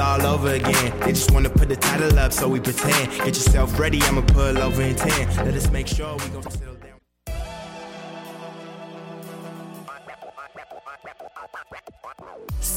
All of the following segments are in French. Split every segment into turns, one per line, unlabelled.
all over again. They just wanna put the title up so we pretend. Get yourself ready, I'ma pull over in 10. Let us make sure we gon' settle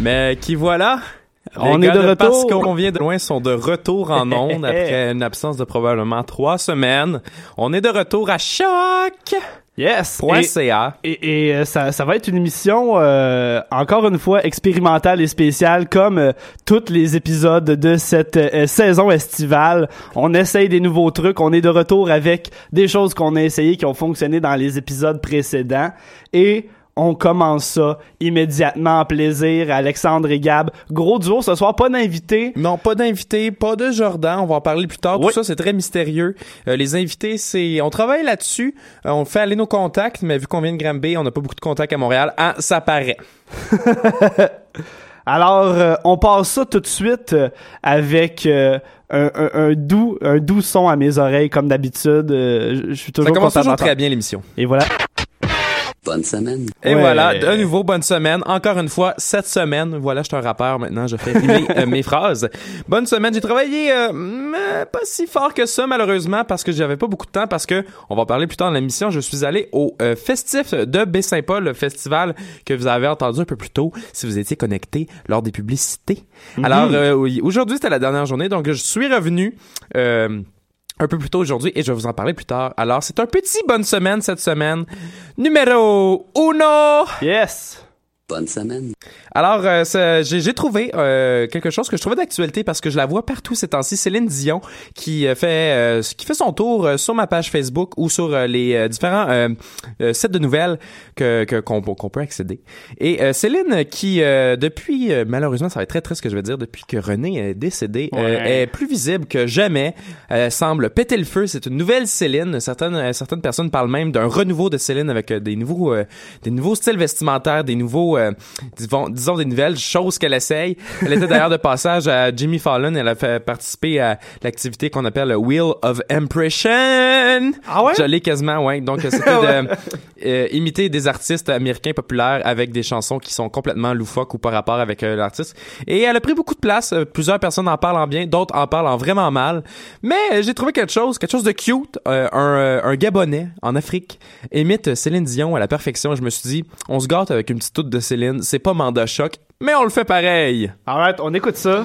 Mais qui voilà?
On
Les
est
gars
de
Parce
retour.
qu'on vient de loin sont de retour en ondes après une absence de probablement trois semaines. On est de retour à Choc!
Yes!
Point
Et-
CA.
Et, et, euh, ça, ça va être une émission, euh, encore une fois, expérimentale et spéciale, comme euh, tous les épisodes de cette euh, saison estivale. On essaye des nouveaux trucs, on est de retour avec des choses qu'on a essayées qui ont fonctionné dans les épisodes précédents. Et on commence ça immédiatement en plaisir. Alexandre et Gab, gros duo ce soir, pas d'invité.
Non, pas d'invité, pas de Jordan. On va en parler plus tard.
Oui.
Tout ça, c'est très mystérieux. Euh, les invités, c'est, on travaille là-dessus. Euh, on fait aller nos contacts, mais vu qu'on vient de Granby, on n'a pas beaucoup de contacts à Montréal. Ah, ça paraît.
Alors, euh, on passe ça tout de suite avec un, un- un doux, un doux son à mes oreilles, comme d'habitude. Je- suis toujours
Ça commence toujours très bien l'émission.
Et voilà.
Bonne semaine.
Et
Ouais.
voilà, de nouveau, bonne semaine. Encore une fois, cette semaine, voilà, je suis un rappeur maintenant, je fais rimer euh, mes phrases. Bonne semaine, j'ai travaillé euh, pas si fort que ça, malheureusement, parce que j'avais pas beaucoup de temps, parce que, on va parler plus tard dans l'émission, je suis allé au euh, festif de Baie-Saint-Paul, le festival que vous avez entendu un peu plus tôt, si vous étiez connecté lors des publicités. Alors, euh, oui, aujourd'hui, c'était la dernière journée, donc je suis revenu... Euh, un peu plus tôt aujourd'hui et je vais vous en parler plus tard. Alors, c'est un petit bonne semaine cette semaine. Numéro uno!
Yes!
Bonne semaine.
Alors, euh, j'ai j'ai trouvé euh, quelque chose que je trouvais d'actualité parce que je la vois partout ces temps-ci. Céline Dion qui euh, fait euh, qui fait son tour sur ma page Facebook ou sur euh, les différents sites de nouvelles que que- qu'on qu'on peut accéder. Et euh, Céline qui euh, depuis euh, malheureusement ça va être très triste ce que je vais dire depuis que René est décédé euh,
Ouais.
est plus visible que jamais. Elle semble péter le feu. C'est une nouvelle Céline. Certaines certaines personnes parlent même d'un renouveau de Céline avec des nouveaux euh, des nouveaux styles vestimentaires, des nouveaux euh, disons, disons des nouvelles choses qu'elle essaye. Elle était d'ailleurs de passage à Jimmy Fallon. Elle a fait participer à l'activité qu'on appelle le Wheel of Impression.
Ah ouais?
Je l'ai quasiment, ouais. Donc c'était de euh, imiter des artistes américains populaires avec des chansons qui sont complètement loufoques ou par rapport avec euh, l'artiste. Et elle a pris beaucoup de place. Euh, Plusieurs personnes en parlent en bien, d'autres en parlent en vraiment mal. Mais j'ai trouvé quelque chose, quelque chose de cute. Un, un Gabonais en Afrique imite Céline Dion à la perfection. Je me suis dit, on se gâte avec une petite toute de Céline. C'est pas mandat choc, mais on le fait pareil.
Alright, on écoute ça.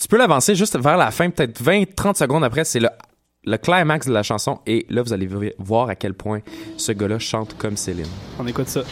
Tu peux l'avancer juste vers la fin, peut-être 20-30 secondes après, c'est le, le climax de la chanson. Et là, vous allez voir à quel point ce gars-là chante comme Céline.
On écoute ça.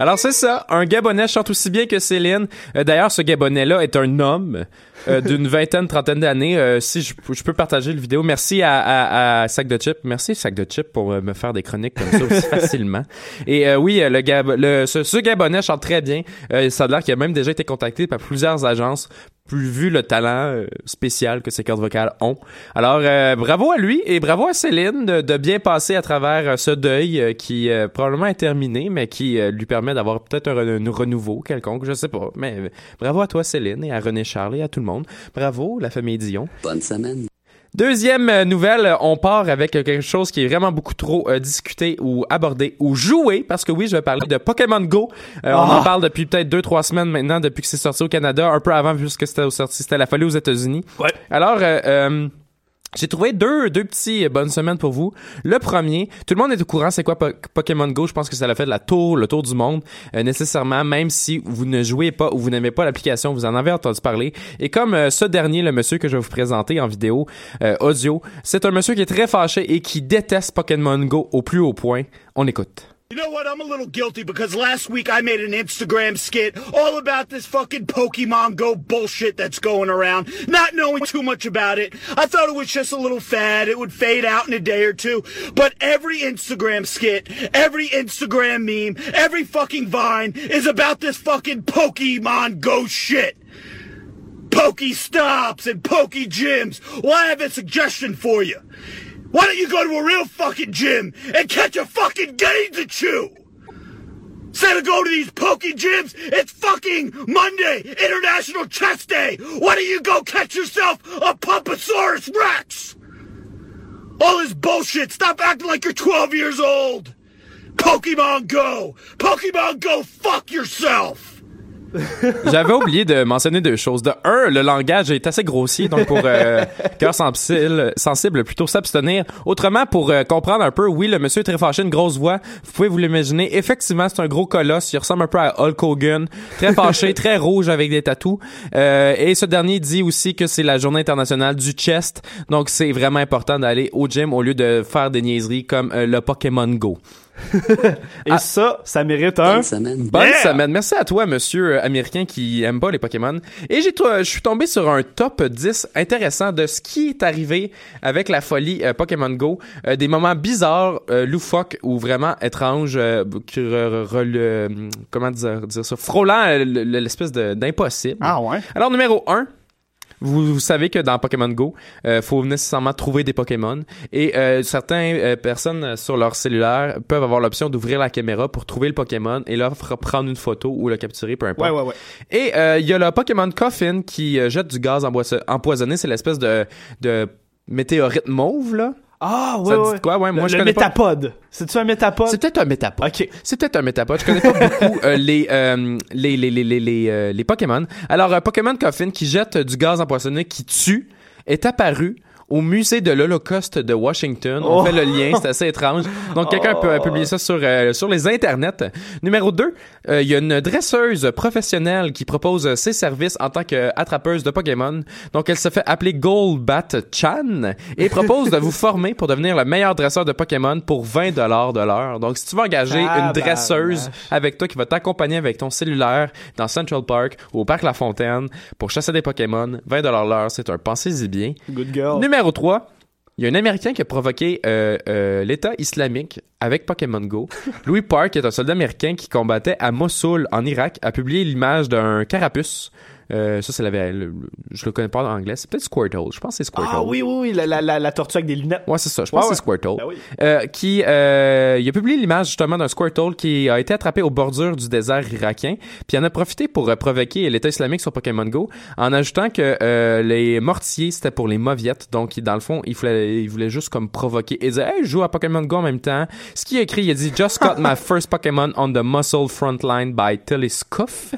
Alors c'est ça, un Gabonais chante aussi bien que Céline. Euh, D'ailleurs, ce Gabonais-là est un homme euh, d'une vingtaine, trentaine d'années. Euh, si je, je peux partager le vidéo, merci à, à, à Sac de Chip, merci Sac de Chip pour me faire des chroniques comme ça aussi facilement. Et oui, le, Gab le ce, ce Gabonais chante très bien. Ça a l'air qu'il a même déjà été contacté par plusieurs agences plus vu le talent euh, spécial que ses cordes vocales ont. Alors, euh, bravo à lui et bravo à Céline de, bien passer à travers euh, ce deuil qui probablement est terminé, mais qui lui permet d'avoir peut-être un, re- un renouveau quelconque, je sais pas. Mais bravo à toi Céline et à René Charles et à tout le monde. Bravo la famille Dion.
Bonne semaine.
Deuxième euh, nouvelle, on part avec euh, quelque chose qui est vraiment beaucoup trop euh, discuté ou abordé ou joué, parce que oui, je vais parler de Pokémon Go. Euh, On en parle depuis peut-être deux, trois semaines maintenant, depuis que c'est sorti au Canada, un peu avant, puisque c'était sorti, c'était la folie aux États-Unis.
Ouais.
Alors, euh, j'ai trouvé deux, deux petits euh, bonnes semaines pour vous. Le premier, tout le monde est au courant, c'est quoi Po- Pokémon Go? Je pense que ça l'a fait de la tour, le tour du monde, euh, nécessairement, même si vous ne jouez pas ou vous n'aimez pas l'application, vous en avez entendu parler. Et comme euh, ce dernier, le monsieur que je vais vous présenter en vidéo euh, audio, c'est un monsieur qui est très fâché et qui déteste Pokémon Go au plus haut point. On écoute.
You know what? I'm a little guilty because last week I made an Instagram skit all about this fucking Pokemon Go bullshit that's going around, not knowing too much about it. I thought it was just a little fad. It would fade out in a day or two. But every Instagram skit, every Instagram meme, every fucking Vine is about this fucking Pokemon Go shit. Pokey stops and Pokey gyms. Well, I have a suggestion for you. Why don't you go to a real fucking gym and catch a fucking game to chew? Instead of going to these pokey gyms, it's fucking Monday, International Chest Day. Why don't you go catch yourself a Pumpasaurus Rex? All this bullshit. Stop acting like you're 12 years old. Pokemon Go. Pokemon Go, fuck yourself.
J'avais oublié de mentionner deux choses. De un, le langage est assez grossier, donc pour euh, cœur sensible, sensible, plutôt s'abstenir. Autrement, pour euh, comprendre un peu, oui, le monsieur est très fâché, une grosse voix. Vous pouvez vous l'imaginer. Effectivement, c'est un gros colosse. Il ressemble un peu à Hulk Hogan. Très fâché, très rouge avec des tatous. Euh, et ce dernier dit aussi que c'est la journée internationale du chest. Donc, c'est vraiment important d'aller au gym au lieu de faire des niaiseries comme euh, le Pokémon Go.
Et ça, ça mérite un.
Bonne semaine.
Bonne
Yeah!
semaine. Merci à toi, monsieur euh, américain qui aime pas les Pokémon. Et j'ai, je suis tombé sur un top 10 intéressant de ce qui est arrivé avec la folie euh, Pokémon Go. Euh, des moments bizarres, euh, loufoques ou vraiment étranges, euh, qui re- le- comment dire, dire ça, frôlant le- le- l'espèce de, d'impossible.
Ah ouais?
Alors, numéro 1. Vous, vous savez que dans Pokémon Go, euh, faut nécessairement trouver des Pokémon et euh, certaines euh, personnes sur leur cellulaire peuvent avoir l'option d'ouvrir la caméra pour trouver le Pokémon et f- prendre une photo ou le capturer, peu importe.
Ouais, ouais, ouais.
Et euh, il y a le Pokémon Coffin qui euh, jette du gaz empoisonné, c'est l'espèce de, de météorite mauve là.
Ah, ouais,
Ça
ouais.
dit quoi? Ouais, moi,
le,
je
le
connais pas.
métapode. C'est-tu un métapode?
C'est peut-être un métapode.
Ok.
C'est peut-être un métapode. Je connais pas beaucoup euh, les, euh, les, les, les, les, les, euh, les Pokémon. Alors, euh, Pokémon Coffin qui jette du gaz empoisonné qui tue est apparu au musée de l'Holocauste de Washington. On
Oh.
fait le lien, c'est assez étrange. Donc, quelqu'un peut publier ça sur, euh, sur les internets. Numéro 2, il y a une dresseuse professionnelle qui propose euh, ses services en tant qu'attrapeuse de Pokémon. Donc, elle se fait appeler Goldbat Chan et propose de vous former pour devenir le meilleur dresseur de Pokémon pour 20 dollars de l'heure. Donc, si tu veux engager une dresseuse avec toi qui va t'accompagner avec ton cellulaire dans Central Park ou au Parc La Fontaine pour chasser des Pokémon, 20 dollars l'heure, c'est un pensez-y bien.
Good girl.
Numéro 3, il y a un Américain qui a provoqué euh, euh, l'État islamique avec Pokémon Go. Louis Park, qui est un soldat américain qui combattait à Mossoul, en Irak, a publié l'image d'un carapuce. Euh, ça, c'est la, le- je le connais pas en anglais. C'est peut-être Squirtle. Je pense que c'est Squirtle.
Ah oui, oui, oui, la, la, la, tortue avec des lunettes.
Ouais, c'est ça. Je pense
Ouais,
que c'est Squirtle.
Ben oui.
Euh, qui, euh, il a publié l'image justement d'un Squirtle qui a été attrapé aux bordures du désert irakien, puis il en a profité pour euh, provoquer l'État islamique sur Pokémon Go, en ajoutant que euh, les mortiers c'était pour les mauviettes, donc dans le fond il voulait, il voulait juste comme provoquer et dire hey je joue à Pokémon Go en même temps. Ce qu'il a écrit, il a dit Just got my first Pokémon on the muscle front line by Telescoff.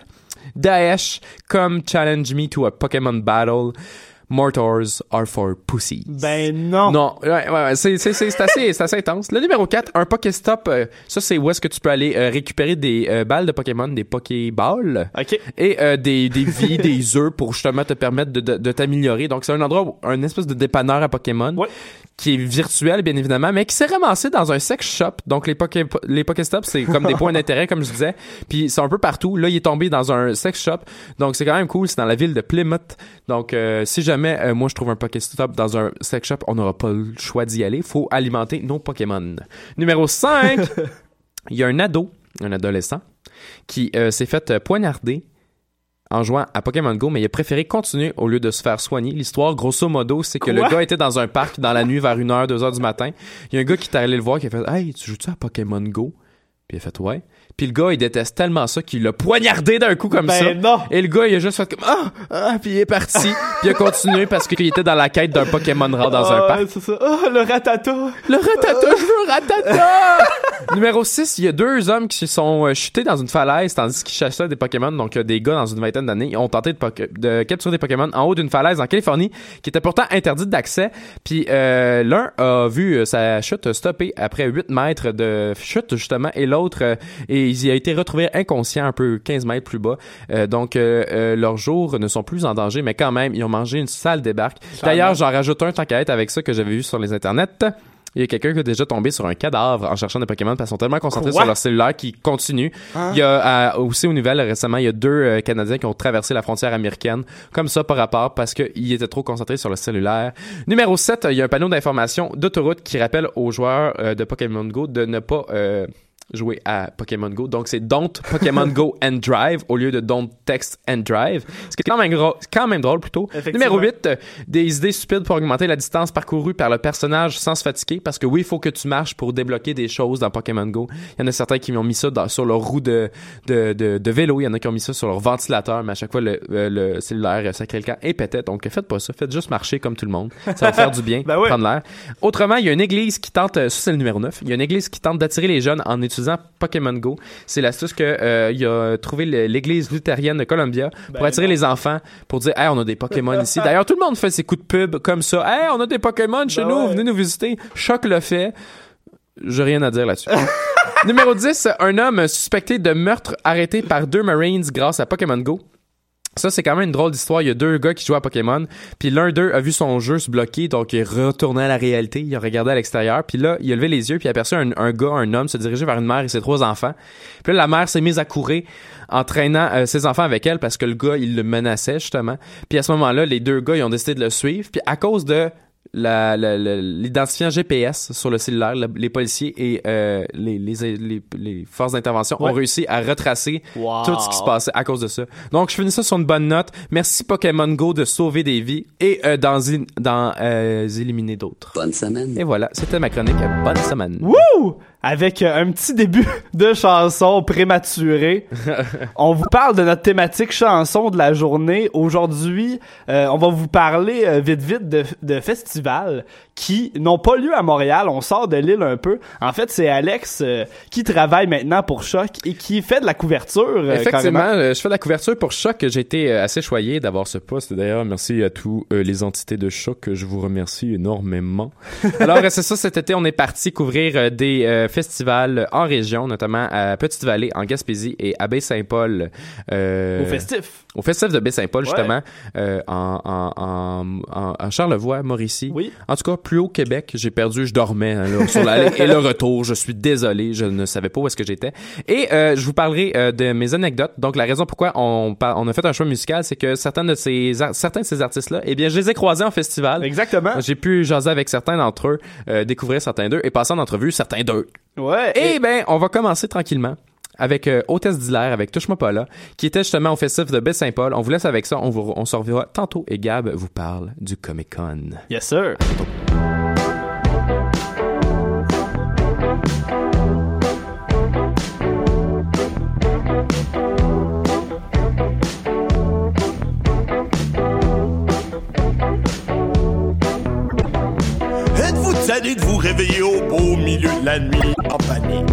Daesh, come challenge me to a Pokémon battle. Mortars are for pussies.
Ben non.
Non, ouais, ouais, ouais, c'est, c'est, c'est, c'est assez, c'est assez intense. Le numéro 4, un Pokéstop, euh, ça c'est où est-ce que tu peux aller euh, récupérer des euh, balles de Pokémon, des Pokéballs.
OK.
Et euh, des, des vies, des œufs pour justement te permettre de, de, de t'améliorer. Donc c'est un endroit, où, un espèce de dépanneur à Pokémon.
Ouais.
Qui est virtuel, bien évidemment, mais qui s'est ramassé dans un sex shop. Donc les Poké, les Pokéstops, c'est comme des points d'intérêt, comme je disais. Puis c'est un peu partout. Là, il est tombé dans un sex shop. Donc c'est quand même cool. C'est dans la ville de Plymouth. Donc si jamais euh, moi je trouve un Pokéstop dans un sex shop, on n'aura pas le choix d'y aller. Faut alimenter nos Pokémon. Numéro 5, il y a un ado, un adolescent, qui euh, s'est fait euh, poignarder en jouant à Pokémon Go, mais il a préféré continuer au lieu de se faire soigner. L'histoire, grosso modo, c'est que
Quoi?
le gars était dans un parc dans la nuit vers 1h, 2h du matin. Il y a un gars qui est allé le voir qui a fait Hey, tu joues-tu à Pokémon Go? Puis il a fait Ouais. Puis le gars, il déteste tellement ça qu'il l'a poignardé d'un coup comme
Ben
ça.
non.
Et le gars, il a juste fait comme Ah! Ah! Puis il est parti. puis il a continué parce qu'il était dans la quête d'un Pokémon rare dans un
Ah,
parc.
c'est ça. Oh, le ratata.
Le ratata, je veux ratata! Numéro 6, il y a deux hommes qui se sont euh, chutés dans une falaise tandis qu'ils chassaient des Pokémon. Donc, des gars dans une vingtaine d'années ils ont tenté de, capturer des Pokémon en haut d'une falaise en Californie qui était pourtant interdite d'accès. Puis euh, l'un a vu euh, sa chute stopper après 8 mètres de chute, justement, et l'autre, euh, et il a été retrouvé inconscient un peu 15 mètres plus bas. Euh, donc, euh, euh, leurs jours ne sont plus en danger, mais quand même, ils ont mangé une sale débarque. D'ailleurs, j'en rajoute un tant qu'à être avec ça que j'avais vu sur les internets. Il y a quelqu'un qui a déjà tombé sur un cadavre en cherchant des Pokémon parce qu'ils sont tellement concentrés
Quoi?
sur leur cellulaire qu'ils continuent. Il y a euh, aussi aux nouvelles récemment, il y a deux euh, Canadiens qui ont traversé la frontière américaine comme ça par rapport parce qu'ils étaient trop concentrés sur le cellulaire. Numéro 7, il y a un panneau d'information d'autoroute qui rappelle aux joueurs euh, de Pokémon Go de ne pas euh, jouer à Pokémon Go. Donc c'est Don't Pokémon Go and Drive au lieu de Don't Text and Drive. Ce qui est quand même, quand même drôle plutôt. Numéro 8, euh, des idées stupides pour augmenter la distance parcourue par le personnage sans se fatiguer parce que oui, il faut que tu marches pour débloquer des choses dans Pokémon Go. Il y en a certains qui ont mis ça dans- sur leur roue de, de, de, de vélo, il y en a qui ont mis ça sur leur ventilateur, mais à chaque fois le, euh, le cellulaire le camp et pétait. Donc faites pas ça, faites juste marcher comme tout le monde. Ça va faire du bien,
Ben ouais.
prendre l'air. Autrement, il y a une église qui tente, euh, ça c'est le numéro 9, il y a une église qui tente d'attirer les jeunes en utilisant Pokémon Go. C'est l'astuce que euh, il a trouvé l'église luthérienne de Columbia pour
Ben
attirer
non.
les enfants, pour dire hey, on a des Pokémon ici. D'ailleurs, tout le monde fait ses coups de pub comme ça. Hey, on a des Pokémon chez
Ben
nous,
ouais.
venez nous visiter. Choc le fait. J'ai rien à dire là-dessus. Numéro 10, un homme suspecté de meurtre arrêté par deux Marines grâce à Pokémon Go. Ça, c'est quand même une drôle d'histoire. Il y a deux gars qui jouent à Pokémon, puis l'un d'eux a vu son jeu se bloquer, donc il est retourné à la réalité. Il a regardé à l'extérieur, puis là, il a levé les yeux, puis il a aperçu un, gars, un homme, se diriger vers une mère et ses trois enfants. Puis là, la mère s'est mise à courir, entraînant euh, ses enfants avec elle, parce que le gars, il le menaçait, justement. Puis à ce moment-là, les deux gars, ils ont décidé de le suivre, puis à cause de l'identifiant GPS sur le cellulaire, le- les policiers et euh, les, les, les, les forces d'intervention
Ouais.
ont réussi à retracer
Wow.
tout ce qui se passait à cause de ça. Donc, je finis ça sur une bonne note. Merci Pokémon Go de sauver des vies et euh, d'en d'en, euh, éliminer d'autres.
Bonne semaine.
Et voilà, c'était ma chronique. Bonne semaine.
Wouh! Avec euh, un petit début de chanson prématurée. on vous parle de notre thématique chanson de la journée. Aujourd'hui, euh, on va vous parler euh, vite vite de, de festivals qui n'ont pas lieu à Montréal. On sort de l'île un peu. En fait, c'est Alex euh, qui travaille maintenant pour Choc et qui fait de la couverture. euh,
Effectivement,
carrément.
euh, je fais de la couverture pour Choc. J'ai été assez choyé d'avoir ce poste. D'ailleurs, merci à tous euh, les entités de Choc. Je vous remercie énormément. Alors, c'est ça, cet été, on est parti couvrir des festivals en région, notamment à Petite-Vallée, en Gaspésie et à Baie-Saint-Paul.
Au festif.
Au festival de Baie-Saint-Paul,
Ouais.
justement, euh, en, en, en, en, Charlevoix, Mauricie.
Oui.
En tout cas, plus haut Québec, j'ai perdu, je dormais hein, là, sur l'allée et le retour. Je suis désolé, je ne savais pas où est-ce que j'étais. Et euh, je vous parlerai euh, de mes anecdotes. Donc, la raison pourquoi on, on a fait un choix musical, c'est que certains de ces certains de ces artistes-là, eh bien, je les ai croisés en festival.
Exactement.
J'ai pu jaser avec certains d'entre eux, euh, découvrir certains d'eux et passer en entrevue certains d'eux.
Ouais.
Eh ben, on va commencer tranquillement avec euh, Hôtesse d'Hilaire, avec Touche-moi pas là, qui était justement au festif de Baie-Saint-Paul. On vous laisse avec ça, on, vous, on se reverra tantôt et Gab vous parle du Comic-Con.
Yes, sir.
Êtes-vous tanné de vous réveiller au beau milieu de la nuit en panique?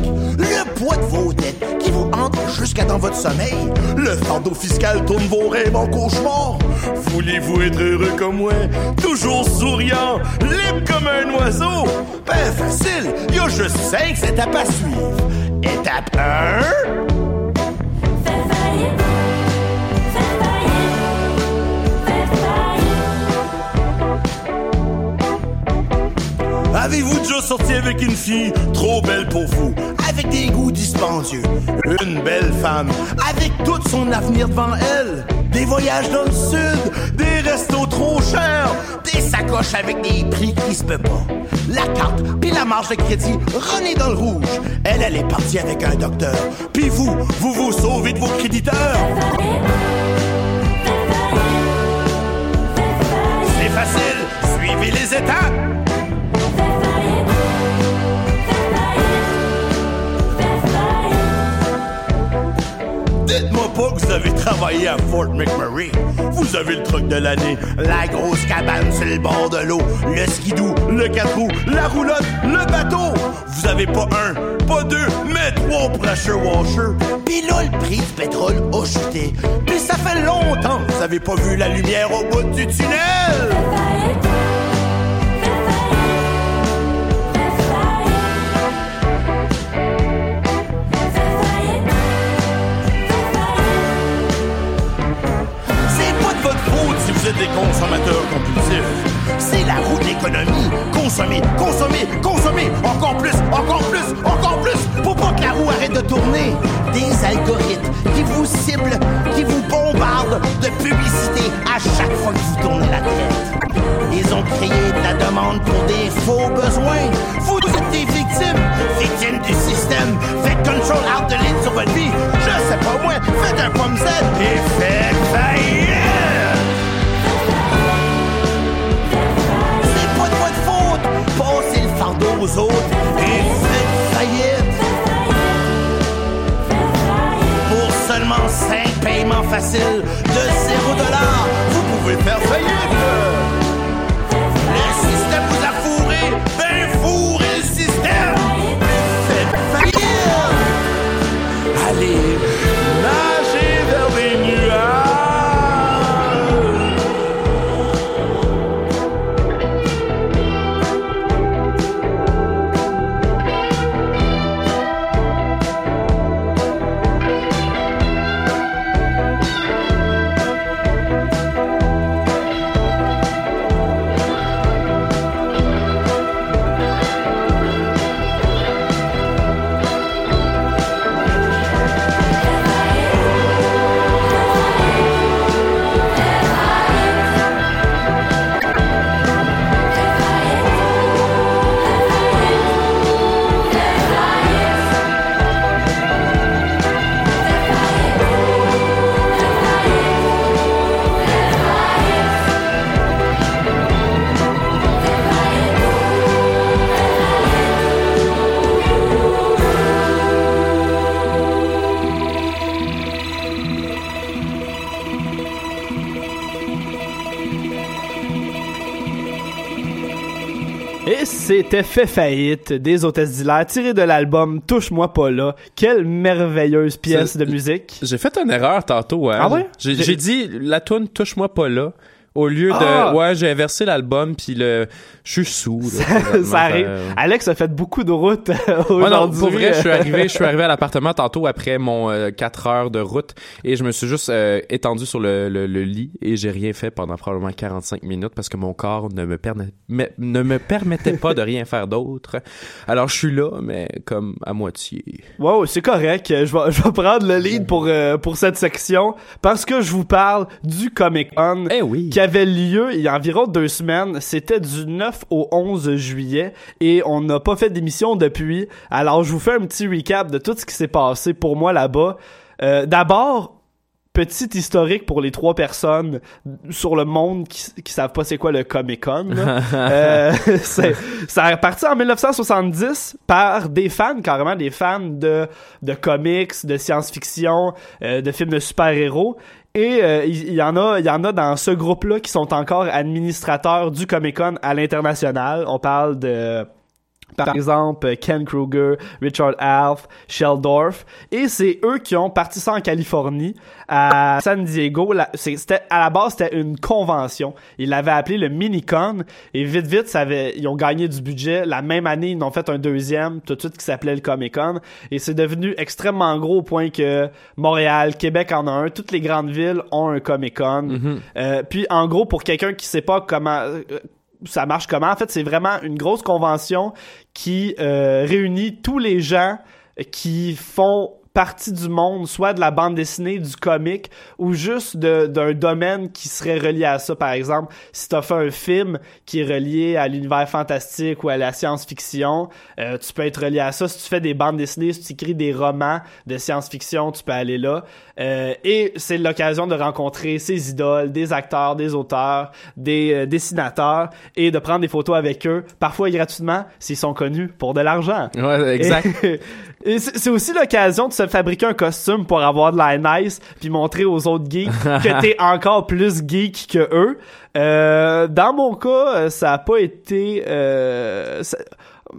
Dans votre sommeil? Le fardeau fiscal tourne vos rêves en cauchemar? Voulez-vous être heureux comme moi? Toujours souriant, libre comme un oiseau? Ben facile, y a juste cinq étapes à suivre. Étape 1... Avez-vous déjà sorti avec une fille trop belle pour vous, avec des goûts dispendieux, une belle femme, avec tout son avenir devant elle, des voyages dans le sud, des restos trop chers, des sacoches avec des prix qui se peut pas, la carte puis la marge de crédit renée dans le rouge. Elle, elle est partie avec un docteur, puis vous, vous vous sauvez de vos créditeurs. C'est facile, suivez les étapes. Que vous avez travaillé à Fort McMurray. Vous avez le truc de l'année, la grosse cabane sur le bord de l'eau, le skidoo, le quatre roues, la roulotte, le bateau. Vous avez pas un, pas deux, mais trois pressure washers. Pis là, le prix du pétrole a chuté. Pis ça fait longtemps que vous avez pas vu la lumière au bout du tunnel. Des consommateurs compulsifs. C'est la roue de l'économie. Consommer, consommer, consommer. Encore plus, encore plus, encore plus. Pour pas que la roue arrête de tourner. Des algorithmes qui vous ciblent, qui vous bombardent de publicité à chaque fois que vous tournez la tête. Ils ont créé de la demande pour des faux besoins. Vous êtes des victimes, victimes du système. Faites control out de ligne sur votre vie. Je sais pas moi, faites un pomme Z et faites faillite. Fardeau aux autres et faites faillite. Pour seulement 5 paiements faciles de 0 vous pouvez faire faillite.
Et c'était fait faillite des hôtesses d'hilaire tiré de l'album Touche-moi pas là. Quelle merveilleuse pièce de musique.
J'ai fait une erreur tantôt. Hein.
Ah ouais?
J'ai dit la tune touche-moi pas là. Au lieu de
Ah!
ouais, j'ai inversé l'album puis le je suis sous. là.
Ça arrive.
Euh,
Alex a fait beaucoup de route
Ouais,
aujourd'hui.
pour vrai, je suis arrivé, je suis arrivé à l'appartement tantôt après mon euh, 4 heures de route et je me suis juste euh, étendu sur le, le, le lit et j'ai rien fait pendant probablement 45 minutes parce que mon corps ne me, me- ne me permettait pas de rien faire d'autre. Alors je suis là, mais comme à moitié.
Wow, c'est correct. Je vais, je vais prendre le lead pour, euh, pour cette section parce que je vous parle du Comic Con
Eh oui.
qui qui avait lieu il y a environ deux semaines. C'était du 9 au 11 juillet et on n'a pas fait d'émission depuis. Alors, je vous fais un petit recap de tout ce qui s'est passé pour moi là-bas. Euh, D'abord, petit historique pour les trois personnes sur le monde qui, qui savent pas c'est quoi le Comic Con. Euh, ça a parti en 1970 par des fans, carrément des fans de, de comics, de science-fiction, euh, de films de super-héros. Et euh, il y, en a, il y en a dans ce groupe-là qui sont encore administrateurs du Comic Con à l'international. On parle de par exemple Ken Kruger, Richard Alf, Sheldorf, et c'est eux qui ont parti ça en Californie, à San Diego. La- C'était à la base c'était une convention. Ils l'avaient appelé le Minicon, et vite vite ça avait, ils ont gagné du budget. La même année ils en ont fait un deuxième tout de suite qui s'appelait le Comic Con, et c'est devenu extrêmement gros au point que Montréal, Québec en a un, toutes les grandes villes ont un Comic Con. Euh, puis en gros pour quelqu'un qui sait pas comment euh, ça marche comment? En fait, c'est vraiment une grosse convention qui euh, réunit tous les gens qui font partie du monde, soit de la bande dessinée, du comic, ou juste d'un domaine qui serait relié à ça. Par exemple, si t'as fait un film qui est relié à l'univers fantastique ou à la science-fiction, euh, tu peux être relié à ça. Si tu fais des bandes dessinées, si tu écris des romans de science-fiction, tu peux aller là. Euh, et c'est l'occasion de rencontrer ses idoles, des acteurs, des auteurs, des euh, dessinateurs, et de prendre des photos avec eux, parfois gratuitement, s'ils sont connus pour de l'argent.
Ouais, exact.
Et, c'est aussi l'occasion de se fabriquer un costume pour avoir de la nice, puis montrer aux autres geeks que t'es encore plus geek que eux. Euh, dans mon cas, euh, ça a pas été... Euh, ça-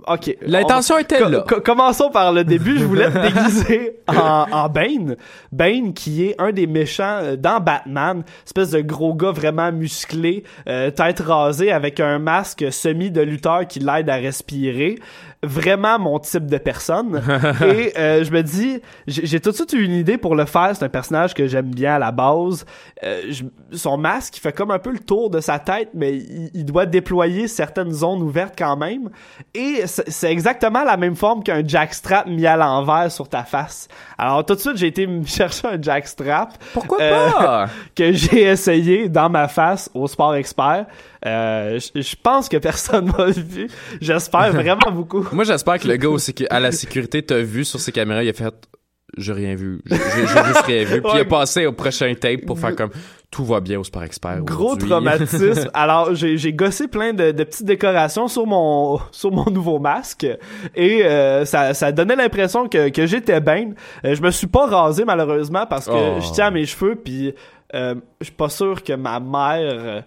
Ok.
L'intention était
co-
là.
co- commençons par le début. Je voulais me déguiser en, en Bane. Bane qui est un des méchants dans Batman. Espèce de gros gars vraiment musclé, euh, tête rasée avec un masque semi de lutteur qui l'aide à respirer. Vraiment mon type de personne. Et euh, je me dis, j'ai tout de suite eu une idée pour le faire. C'est un personnage que j'aime bien à la base. Euh, je- son masque, il fait comme un peu le tour de sa tête, mais il, il doit déployer certaines zones ouvertes quand même. Et c'est c'est exactement la même forme qu'un jackstrap mis à l'envers sur ta face. Alors tout de suite, j'ai été me chercher un jackstrap.
Pourquoi
Euh,
pas?
que j'ai essayé dans ma face au Sport Expert. Euh, je pense que personne m'a vu. J'espère vraiment beaucoup.
Moi, j'espère que le gars au à la sécurité t'a vu sur ses caméras, il a fait j'ai rien vu. J'ai juste rien vu. Puis il a passé au prochain tape pour faire comme tout va bien au Sport Expert.
Gros traumatisme. Alors, j'ai gossé plein de, de petites décorations sur mon sur mon nouveau masque et euh, ça, ça donnait l'impression que, que j'étais bien. Euh, je me suis pas rasé malheureusement parce que
Oh.
je tiens à mes cheveux puis euh, je suis pas sûr que ma mère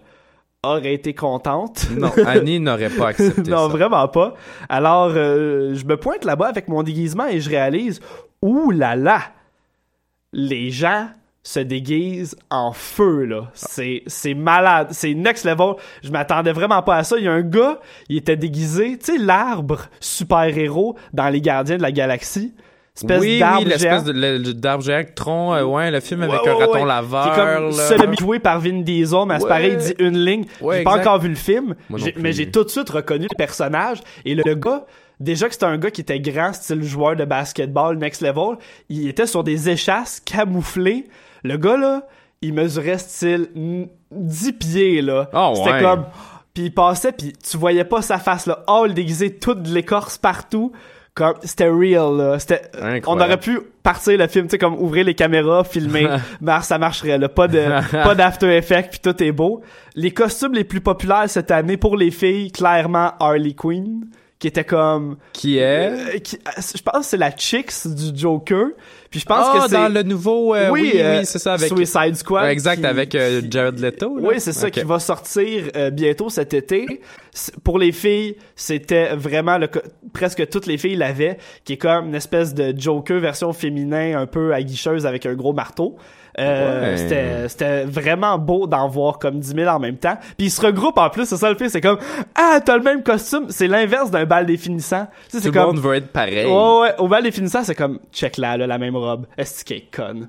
aurait été contente.
Non, Annie n'aurait pas accepté
non,
ça.
vraiment pas. Alors, euh, je me pointe là-bas avec mon déguisement et je réalise, ouh là là, les gens se déguisent en feu, là. C'est, c'est malade. C'est next level. Je m'attendais vraiment pas à ça. Il y a un gars, il était déguisé, tu sais, l'arbre super-héros dans Les Gardiens de la Galaxie. Espèce
oui,
d'arbre
oui, l'espèce d'arbre géant Tron, euh, ouais, le film avec
Ouais,
un
ouais,
raton laveur.
Qui est comme semi-joué par Vin Diesel, mais à ce
Ouais.
pareil, il dit une ligne. J'ai pas encore vu le film, mais j'ai tout de suite reconnu le personnage. Et le, le gars, déjà que c'était un gars qui était grand, style joueur de basketball, next level, il était sur des échasses camouflées. Le gars, là, il mesurait style mm, 10 pieds, là.
Ah,
C'était comme... Puis il passait, puis tu voyais pas sa face, là. Oh, le déguisé, toute de l'écorce partout. Comme, c'était real, là. C'était, on aurait pu partir le film, tu sais, comme ouvrir les caméras, filmer, mais ça marcherait, là. Pas de, pas d'after effect, puis tout est beau. Les costumes les plus populaires cette année pour les filles, clairement, Harley Quinn, qui était comme,
Qui est?
euh, qui- euh, je pense que c'est la Chicks du Joker. Puis je pense
Ah,
que c'est,
dans le nouveau. euh, oui, oui,
euh,
c'est ça avec.
Suicide Squad.
Exact,
qui-
avec euh, Jared Leto. là.
oui, c'est ça qui va sortir bientôt cet été. Pour les filles, c'était vraiment le presque toutes les filles l'avaient, qui est comme une espèce de Joker version féminin un peu aguicheuse avec un gros marteau. Euh,
Ouais.
c'était c'était vraiment beau d'en voir comme 10 000 en même temps. Puis ils se regroupent en plus, c'est ça le fait, c'est comme ah t'as le même costume, c'est l'inverse d'un bal définissant. Tu sais,
Tout le
comme
monde veut être pareil.
Ouais, ouais, au bal définissant, c'est comme, check là, là, la même robe. Est-ce qu'elle est conne?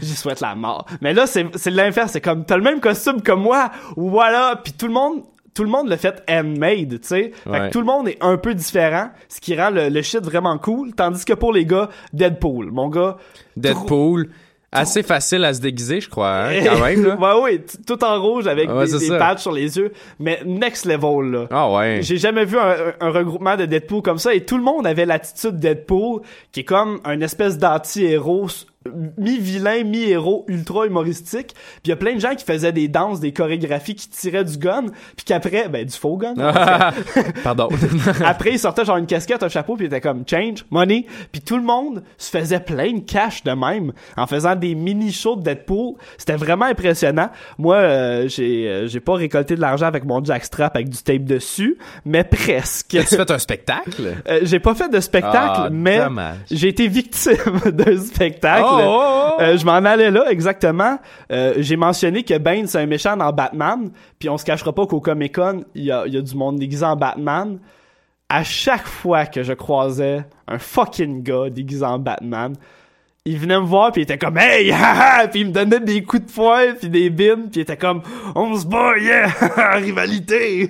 J'y souhaite la mort. Mais là, c'est, c'est l'inverse. C'est comme, t'as le même costume que moi. Voilà. Puis tout le monde, tout le monde le fait handmade, tu sais. Fait
Ouais.
que tout le monde est un peu différent, ce qui rend le, le shit vraiment cool. Tandis que pour les gars, Deadpool, mon gars.
Deadpool. Assez facile à se déguiser, je crois, hein, quand même. Là.
ouais, t- tout en rouge avec
Ouais,
des, des patchs sur les yeux, mais next level là.
Ah ouais.
J'ai jamais vu un, regroupement de Deadpool comme ça et tout le monde avait l'attitude Deadpool qui est comme un espèce d'anti-héros mi-vilain, mi-héros ultra humoristique. Puis il y a plein de gens qui faisaient des danses, des chorégraphies, qui tiraient du gun, puis qu'après, ben du faux gun.
Pardon.
Après, il sortait genre une casquette, un chapeau, puis il était comme change, money. Puis tout le monde se faisait plein de cash de même en faisant des mini shows de Deadpool. C'était vraiment impressionnant. Moi, euh, j'ai euh, j'ai pas récolté de l'argent avec mon jackstrap avec du tape dessus, mais presque.
As-tu fait un spectacle?
Euh, j'ai pas fait de spectacle,
Ah,
mais j'ai été victime d'un spectacle.
Oh, oh, oh.
Euh, je m'en allais là, exactement. Euh, j'ai mentionné que Bane, c'est un méchant dans Batman, puis on se cachera pas qu'au Comic-Con, il y a, il y a du monde déguisé en Batman. À chaque fois que je croisais un fucking gars déguisé en Batman, il venait me voir puis il était comme hey haha puis il me donnait des coups de poing puis des bines puis il était comme on se bat yeah rivalité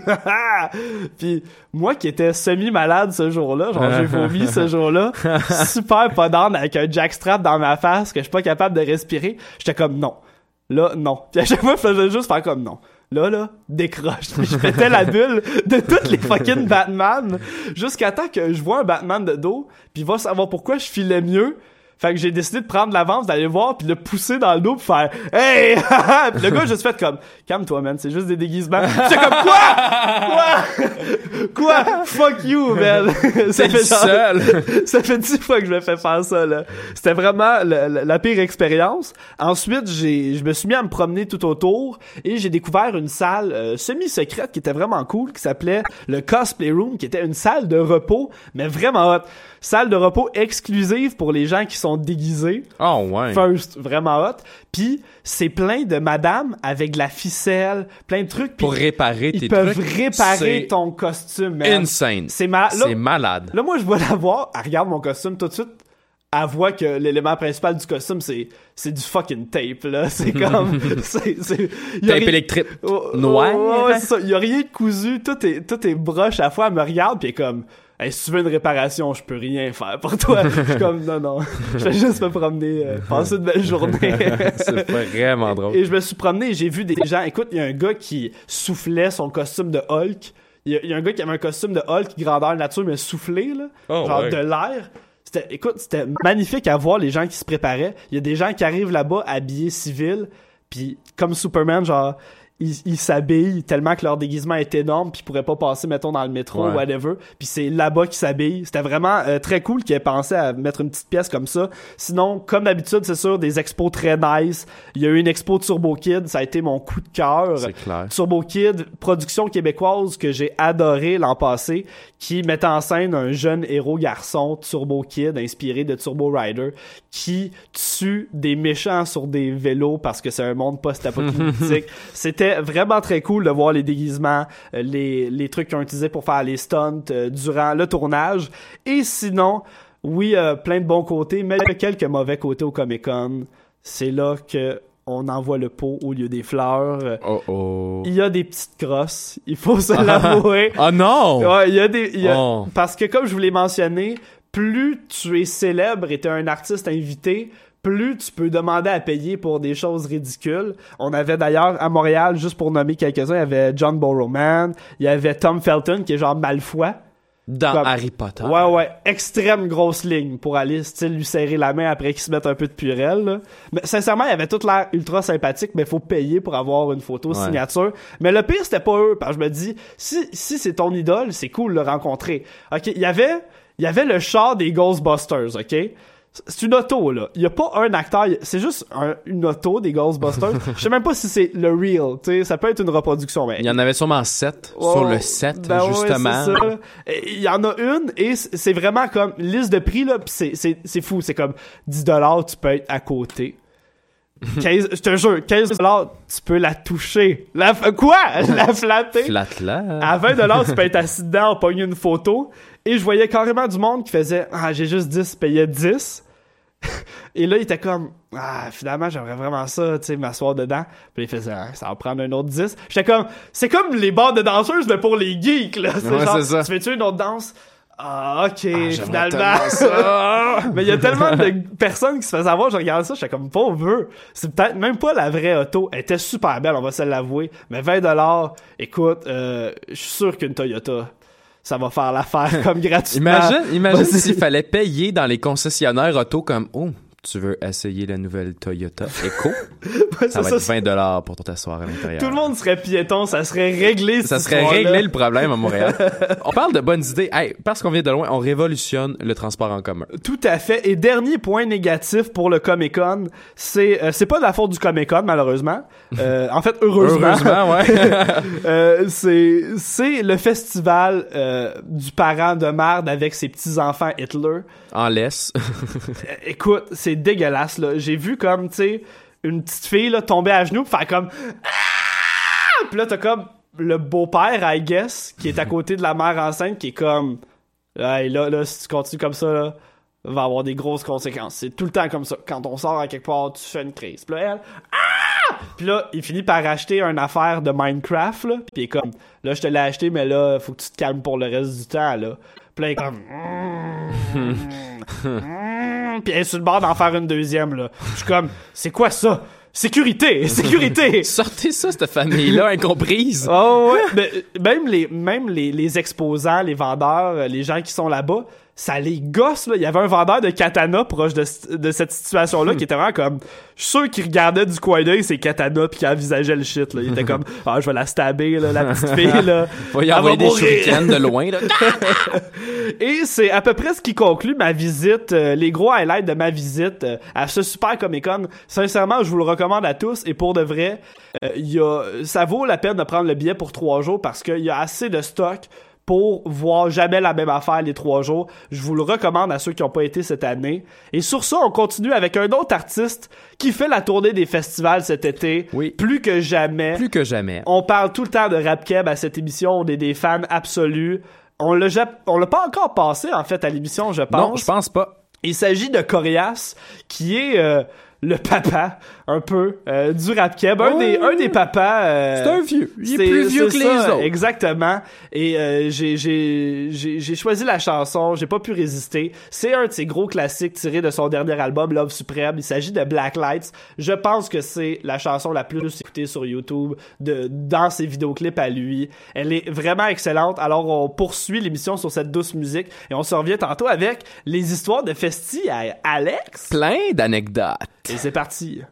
puis moi qui étais semi malade ce jour-là genre j'ai vomi ce jour-là super pas d'âne avec un jackstrap dans ma face que je suis pas capable de respirer j'étais comme non là non puis à chaque fois je faisais juste faire comme non Là, là, décroche. Puis je pétais la bulle de toutes les fucking Batman jusqu'à temps que je vois un Batman de dos, puis il va savoir pourquoi je filais mieux. Fait que j'ai décidé de prendre l'avance, d'aller voir, puis de le pousser dans le dos, puis faire « Hey! haha! » Puis le gars, juste fait comme « Calme-toi, man, c'est juste des déguisements. » J'étais comme « Quoi? Quoi? Quoi? Fuck you, man! » Ça
seul.
ça fait dix fois que je me fais faire ça, là. C'était vraiment la pire expérience. Ensuite, j'ai, je me suis mis à me promener tout autour et j'ai découvert une salle euh, semi-secrète qui était vraiment cool, qui s'appelait le Cosplay Room, qui était une salle de repos, mais vraiment hot. Salle de repos exclusive pour les gens qui sont déguisés.
Oh ouais.
First, vraiment hot. Puis c'est plein de madames avec de la ficelle, plein de trucs.
Pour réparer
ils
tes
peuvent
trucs.
réparer
c'est
ton costume, man.
Insane.
C'est ma-
malade.
Là, moi, je vois la voir, elle regarde mon costume tout de suite. Elle voit que l'élément principal du costume, c'est, c'est du fucking tape, là. C'est comme, c'est,
Tape électrique.
Oh, oh,
Noir.
ouais, ça. Y a rien de cousu. Tout est, tout est broche à fois. Elle me regarde, puis elle est comme, Hey, si tu veux une réparation, je peux rien faire pour toi. je suis comme, non, non. Je vais juste me promener, euh, passer une belle journée.
C'est vraiment drôle.
Et je me suis promené et j'ai vu des gens. Écoute, il y a un gars qui soufflait son costume de Hulk. Il y, a- il y a un gars qui avait un costume de Hulk grandeur nature, mais soufflé, là.
Oh,
genre
ouais.
de l'air. C'était, écoute, c'était magnifique à voir les gens qui se préparaient. Il y a des gens qui arrivent là-bas habillés civils, puis comme Superman, genre, ils s'habillent tellement que leur déguisement est énorme, puis ils pourraient pas passer, mettons, dans le métro
Ouais.
ou whatever. Puis c'est là-bas qu'ils s'habillent. C'était vraiment euh, très cool qu'ils aient pensé à mettre une petite pièce comme ça. Sinon, comme d'habitude, c'est sûr, des expos très nice. Il y a eu une expo de Turbo Kid, ça a été mon coup de cœur. Turbo Kid, production québécoise que j'ai adoré l'an passé, qui mettait en scène un jeune héros garçon, Turbo Kid, inspiré de Turbo Rider, qui tue des méchants sur des vélos parce que c'est un monde post-apocalyptique. C'était vraiment très cool de voir les déguisements, euh, les, les trucs qu'ils ont utilisés pour faire les stunts euh, durant le tournage. Et sinon, oui, euh, plein de bons côtés, mais il y a quelques mauvais côtés au Comic-Con. C'est là que on envoie le pot au lieu des fleurs. Euh,
Oh oh.
Il y a des petites crosses, il faut se l'avouer.
Oh non!
Ouais, il y a des il y a-
Oh.
parce que comme je vous l'ai mentionné, plus tu es célèbre et tu es un artiste invité, plus tu peux demander à payer pour des choses ridicules. On avait d'ailleurs à Montréal, juste pour nommer quelques-uns, il y avait John Borrowman, il y avait Tom Felton qui est genre Malfoy.
Dans
Comme-
Harry Potter.
Ouais, ouais, extrême grosse ligne pour aller, style, lui serrer la main après qu'il se mette un peu de purelle. là. Mais sincèrement, il avait toute l'air ultra sympathique, mais faut payer pour avoir une photo
Ouais.
signature. Mais le pire, c'était pas eux, parce que je me dis, si, si c'est ton idole, c'est cool de le rencontrer. Ok, il y avait, il y avait le char des Ghostbusters, ok? C'est une auto, là. Il y a pas un acteur, c'est juste un- une auto des Ghostbusters. Je sais même pas si c'est le real, tu sais, ça peut être une reproduction, mais
Il y en avait sûrement sept
Ouais,
sur le set,
ben ouais,
justement.
c'est ça. Il y en a une et c'est vraiment comme liste de prix là, pis c'est c'est c'est fou, c'est comme 10 dollars, tu peux être à côté. 15 je te jure, 15 dollars, tu peux la toucher. La quoi? La flatter?
Flat là.
À 20 dollars, tu peux être assis dedans, pogner une photo et je voyais carrément du monde qui faisait ah, j'ai juste 10, payait 10. Et là, il était comme ah, finalement, j'aimerais vraiment ça, tu sais, m'asseoir dedans. Puis il faisait ah, ça va prendre un autre 10. J'étais comme c'est comme les bars de danseuses mais pour les geeks là, c'est
Ouais,
genre
c'est ça.
tu fais-tu une autre danse Ah, ok,
j'aimerais
finalement.
ça.
Mais il y a tellement de personnes qui se faisaient avoir, je regarde ça, j'étais comme pauvre. C'est peut-être même pas la vraie auto. Elle était super belle, on va se l'avouer. Mais 20 dollars, écoute, euh, je suis sûr qu'une Toyota, ça va faire l'affaire comme gratuitement.
Imagine, imagine s'il fallait payer dans les concessionnaires auto comme oh tu veux essayer la nouvelle Toyota Echo?
Ouais,
ça va
ça,
être 20 dollars pour t'asseoir à l'intérieur.
Tout le monde serait piéton, ça serait réglé.
ça serait réglé le problème à Montréal. on parle de bonnes idées. Hey, parce qu'on vient de loin, on révolutionne le transport en commun.
Tout à fait. Et dernier point négatif pour le Comic Con, c'est euh, c'est pas de la faute du Comic Con malheureusement. Euh, en fait, heureusement.
Heureusement, ouais.
Euh, c'est c'est le festival du parent de merde avec ses petits enfants Hitler.
en laisse.
Écoute, c'est dégueulasse là. J'ai vu comme tu sais une petite fille là tomber à genoux, pis faire comme ah! Puis là t'as comme le beau-père, I guess, qui est à côté de la mère enceinte, qui est comme hey, là là si tu continues comme ça là, va avoir des grosses conséquences. C'est tout le temps comme ça. Quand on sort à quelque part, tu fais une crise. Puis là, elle, ah! Puis là, il finit par acheter une affaire de Minecraft, là. Puis il est comme, là, je te l'ai acheté, mais là, faut que tu te calmes pour le reste du temps, là. Puis là, il est comme, Mm. puis elle est sur le bord d'en faire une deuxième, là. Je suis comme, c'est quoi ça? Sécurité! Sécurité!
Sortez ça, cette famille-là incomprise.
Oh ouais, mais, même les même les, les exposants, les vendeurs, les gens qui sont là-bas, ça les gosse là. Il y avait un vendeur de katana proche de, c- de cette situation-là qui était vraiment comme, je suis sûr qu'il regardait du coin d'œil ses katanas puis qu'il envisageait le shit là. Il était comme, ah je vais la stabber là, la petite fille là.
Va y
Elle
envoyer
va
des shurikens de loin, là.
Et c'est à peu près ce qui conclut ma visite, euh, les gros highlights de ma visite euh, à ce super Comic Con. Sincèrement, je vous le recommande à tous et pour de vrai, euh, il y a, ça vaut la peine de prendre le billet pour trois jours parce qu'il y a assez de stock pour voir jamais la même affaire les trois jours. Je vous le recommande à ceux qui n'ont pas été cette année. Et sur ça, on continue avec un autre artiste qui fait la tournée des festivals cet été.
Oui.
Plus que jamais.
Plus que jamais.
On parle tout le temps de Rap Keb à cette émission. On est des fans absolus. On l'a, on l'a pas encore passé, en fait, à l'émission, je pense.
Non, je pense pas.
Il s'agit de Corias, qui est euh, le papa, un peu, euh, du Rap Keb. Un, des, un des papas... euh,
C'est un vieux. Il est
c'est-
plus vieux
c'est
que
ça,
les autres.
Exactement. Et euh, j'ai, j'ai, j'ai, j'ai choisi la chanson, j'ai pas pu résister. C'est un de ses gros classiques tirés de son dernier album, Love Supreme. Il s'agit de Black Lights. Je pense que c'est la chanson la plus écoutée sur YouTube de, dans ses vidéoclips à lui. Elle est vraiment excellente. Alors on poursuit l'émission sur cette douce musique et on se revient tantôt avec les histoires de Festi à Alex.
Plein d'anecdotes.
Et c'est parti.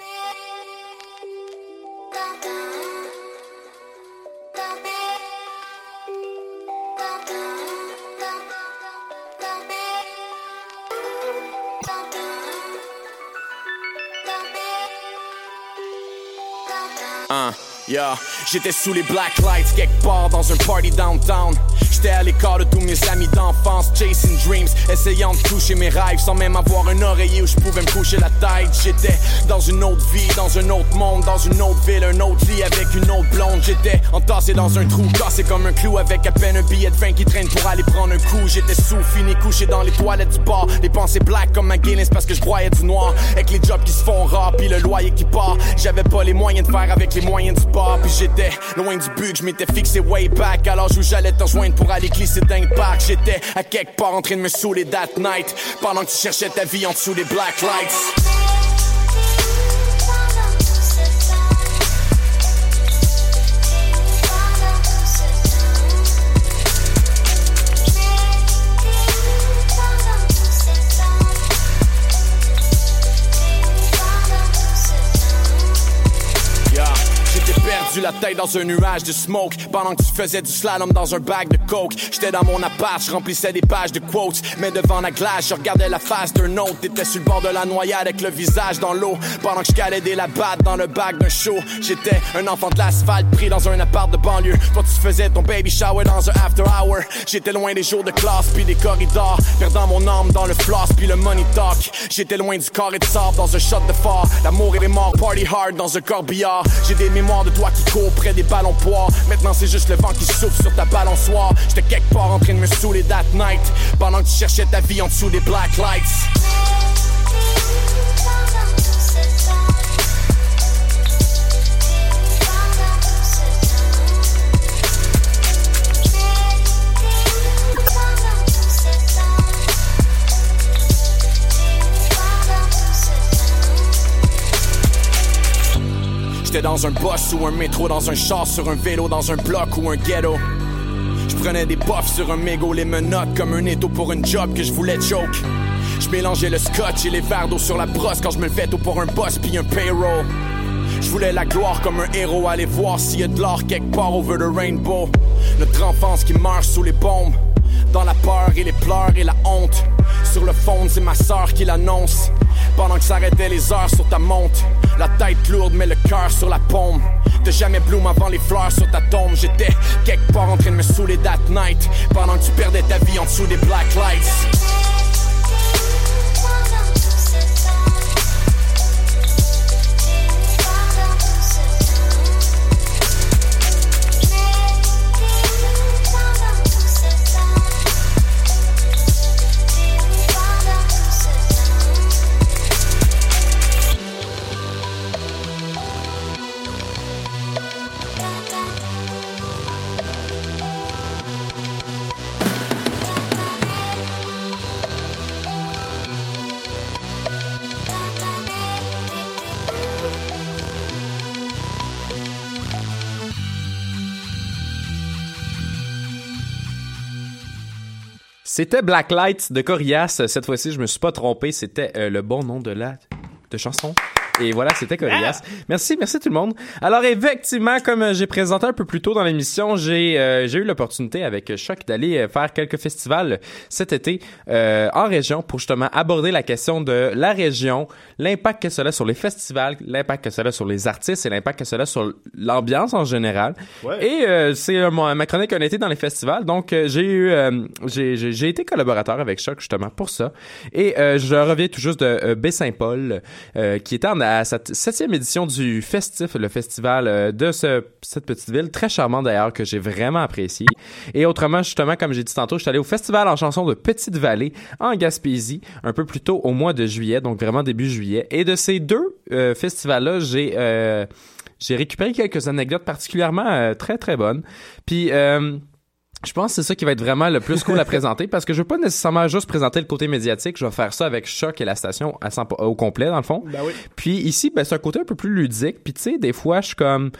Yeah. J'étais sous les black lights quelque part dans un party downtown. J'étais à l'écart de tous mes amis d'enfance, chasing dreams, essayant de toucher mes rêves sans même avoir un oreiller où je pouvais me coucher la tête. J'étais dans une autre vie, dans un autre monde, dans une autre ville, un autre lit avec une autre blonde. J'étais entassé dans un trou, cassé comme un clou avec à peine un billet de vin qui traîne pour aller prendre un coup. J'étais sous, fini couché dans les toilettes du bar, les pensées black comme ma Guinness parce que je broyais du noir. Avec les jobs qui se font rares, puis le loyer qui part. J'avais pas les moyens de faire avec les moyens du bar, puis loin du but, je m'étais fixé way back. Alors où j'allais te rejoindre pour aller glisser d'un parc. J'étais à quelque part en train de me saouler that night. Pendant que tu cherchais ta vie en dessous des black lights. Perdu la tête dans un nuage de smoke. Pendant que tu faisais du slalom dans un bag de coke J'étais dans mon appart, je remplissais des pages de quotes. Mais devant la glace, je regardais la face d'un autre. T'étais sur le bord de la noyade avec le visage dans l'eau. Pendant que je calais des labattes dans le bac d'un show J'étais un enfant de l'asphalte pris dans un appart de banlieue. Toi tu faisais ton baby shower dans un after hour. J'étais loin des jours de classe puis des corridors Perdant mon âme dans le floss puis le money talk. J'étais loin du carré de sable dans un shot de phare. L'amour et les morts, party hard dans un corbillard. J'ai des mémoires de toi qui courent près des ballons poires Maintenant c'est juste le vent qui souffle sur ta balançoire. J'étais quelque part en train de me saouler that night Pendant que tu cherchais ta vie en dessous des black lights J'étais dans un bus ou un métro, dans un char, sur un vélo, dans un bloc ou un ghetto. Je prenais des puffs sur un mégot, les menottes comme un étau pour une job que je voulais choke. Je mélangeais le scotch et les verres d'eau sur la brosse quand je me le fais tout pour un boss puis un payroll. Je voulais la gloire comme un héros, aller voir s'il y a de l'or quelque part over the rainbow. Notre enfance qui meurt sous les bombes, dans la peur et les pleurs et la honte. Sur le fond, c'est ma sœur qui l'annonce. Pendant que s'arrêtaient les heures sur ta montre, la tête lourde mais le cœur sur la paume. T'as jamais bloom avant les fleurs sur ta tombe. J'étais quelque part en train de me saouler that night. Pendant que tu perdais ta vie en dessous des black lights.
C'était Black Lights de Corias. Cette fois-ci, je me suis pas trompé. C'était euh, le bon nom de la de chanson. Et voilà, c'était Corias. Merci, merci tout le monde. Alors effectivement, comme euh, j'ai présenté un peu plus tôt dans l'émission, j'ai euh, j'ai eu l'opportunité avec Choc d'aller euh, faire quelques festivals cet été euh, en région pour justement aborder la question de la région, l'impact que cela a sur les festivals, l'impact que cela a sur les artistes et l'impact que cela a sur l'ambiance en général.
Ouais.
Et euh, c'est euh, ma chronique un été dans les festivals. Donc j'ai eu euh, j'ai été collaborateur avec Choc justement pour ça. Et euh, je reviens tout juste de Baie-Saint-Paul euh, qui était en, à t- septième édition du Festif, le festival euh, de ce, cette petite ville très charmante d'ailleurs que j'ai vraiment apprécié. Et autrement justement comme j'ai dit tantôt, je suis allé au festival en chanson de Petite Vallée en Gaspésie un peu plus tôt au mois de juillet, donc vraiment début juillet. Et de ces deux euh, festivals là, j'ai euh, j'ai récupéré quelques anecdotes particulièrement très très bonnes. Puis je pense que c'est ça qui va être vraiment le plus cool à présenter parce que je veux pas nécessairement juste présenter le côté médiatique, je vais faire ça avec Choc et la station à 100 au complet dans le fond.
Ben oui.
Puis ici, ben, c'est un côté un peu plus ludique. Puis tu sais, des fois, je suis comme,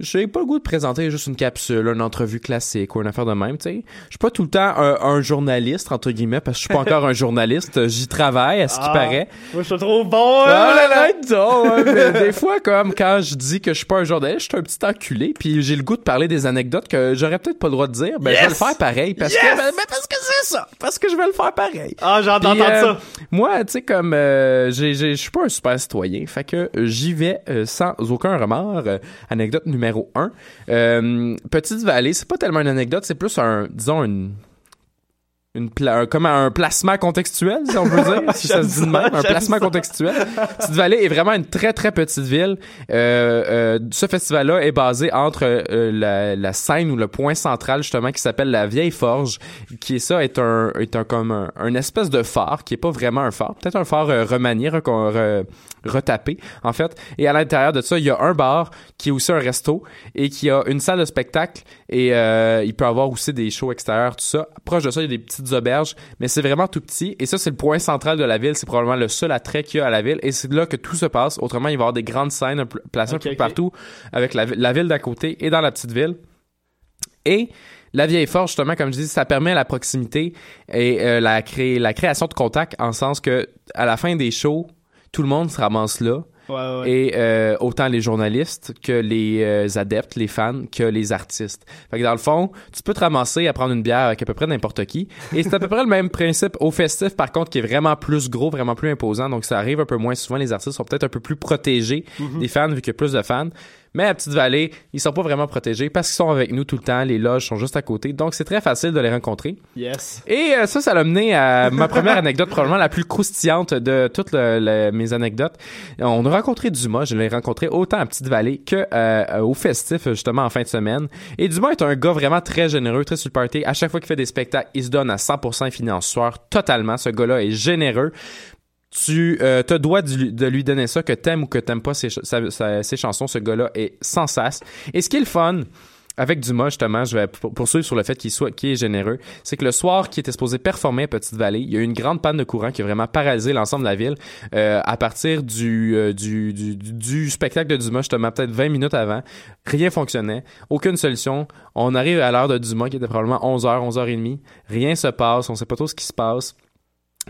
j'ai pas le goût de présenter juste une capsule, une entrevue classique ou une affaire de même. Tu sais, je suis pas tout le temps un, un journaliste entre guillemets parce que je suis pas encore un journaliste. J'y travaille, à ce qui
Ah.
paraît.
Moi, je te trouve bon, hein?
Ah là là, donc, mais des fois, comme quand je dis que je suis pas un journaliste, je suis un petit enculé, puis j'ai le goût de parler des anecdotes que j'aurais peut-être pas le droit de dire, ben je vais le faire pareil, parce
Yes!
que ben, ben, parce que c'est ça, parce que je vais le faire pareil.
Ah, j'ai d'entendre
euh,
ça.
Moi, tu sais, comme euh, j'ai, j'ai- je suis pas un super citoyen, fait que j'y vais euh, sans aucun remords. Euh, anecdote numéro un. Euh, Petite Vallée, c'est pas tellement une anecdote, c'est plus un, disons, une une pla- un, comme un placement contextuel, si on peut dire, si ça se dit de même, un placement
ça.
contextuel. Petite Vallée est vraiment une très très petite ville. Euh, euh, ce festival-là est basé entre euh, la, la scène ou le point central justement qui s'appelle la Vieille Forge, qui est ça est un est un comme un, un espèce de phare qui est pas vraiment un phare, peut-être un phare remanié, re- retapé en fait. Et à l'intérieur de ça, il y a un bar qui est aussi un resto et qui a une salle de spectacle et il peut avoir aussi des shows extérieurs tout ça. Proche de ça, il y a des petites auberges, mais c'est vraiment tout petit. Et ça, c'est le point central de la ville. C'est probablement le seul attrait qu'il y a à la ville. Et c'est là que tout se passe. Autrement, il va y avoir des grandes scènes placées un peu partout avec la, vi- la ville d'à côté et dans la petite ville. Et la vieille forge, justement, comme je dis, ça permet la proximité et euh, la, cré- la création de contacts en sens que à la fin des shows, tout le monde se ramasse là.
Ouais, ouais.
Et euh, autant les journalistes que les euh, adeptes, les fans, que les artistes. Fait que dans le fond, tu peux te ramasser à prendre une bière avec à peu près n'importe qui. Et c'est à peu près le même principe au festif, par contre, qui est vraiment plus gros, vraiment plus imposant. Donc ça arrive un peu moins souvent. Les artistes sont peut-être un peu plus protégés
Mhm.
des fans vu qu'il y a plus de fans. Mais à Petite Vallée, ils sont pas vraiment protégés parce qu'ils sont avec nous tout le temps. Les loges sont juste à côté. Donc c'est très facile de les rencontrer.
Yes.
Et euh, ça, ça l'a mené à ma première anecdote, probablement la plus croustillante de toutes le- le- mes anecdotes. On a rencontré Dumas, je l'ai rencontré autant à Petite-Vallée que euh, au festif, justement, en fin de semaine. Et Dumas est un gars vraiment très généreux, très sur le party. À chaque fois qu'il fait des spectacles, il se donne à 100% financière, totalement. Ce gars-là est généreux. Tu euh, te dois de, lui donner ça, que t'aimes ou que t'aimes pas ses, chansons. Ce gars-là est sans sas. Et ce qui est le fun, avec Dumas, justement, je vais pour- poursuivre sur le fait qu'il soit, qu'il est généreux. C'est que le soir qui était supposé performer à Petite-Vallée, il y a eu une grande panne de courant qui a vraiment paralysé l'ensemble de la ville. Euh, à partir du, euh, du, du- du spectacle de Dumas, justement, peut-être 20 minutes avant, rien fonctionnait. Aucune solution. On arrive à l'heure de Dumas, qui était probablement 11h, 11h30. Rien se passe. On sait pas trop ce qui se passe.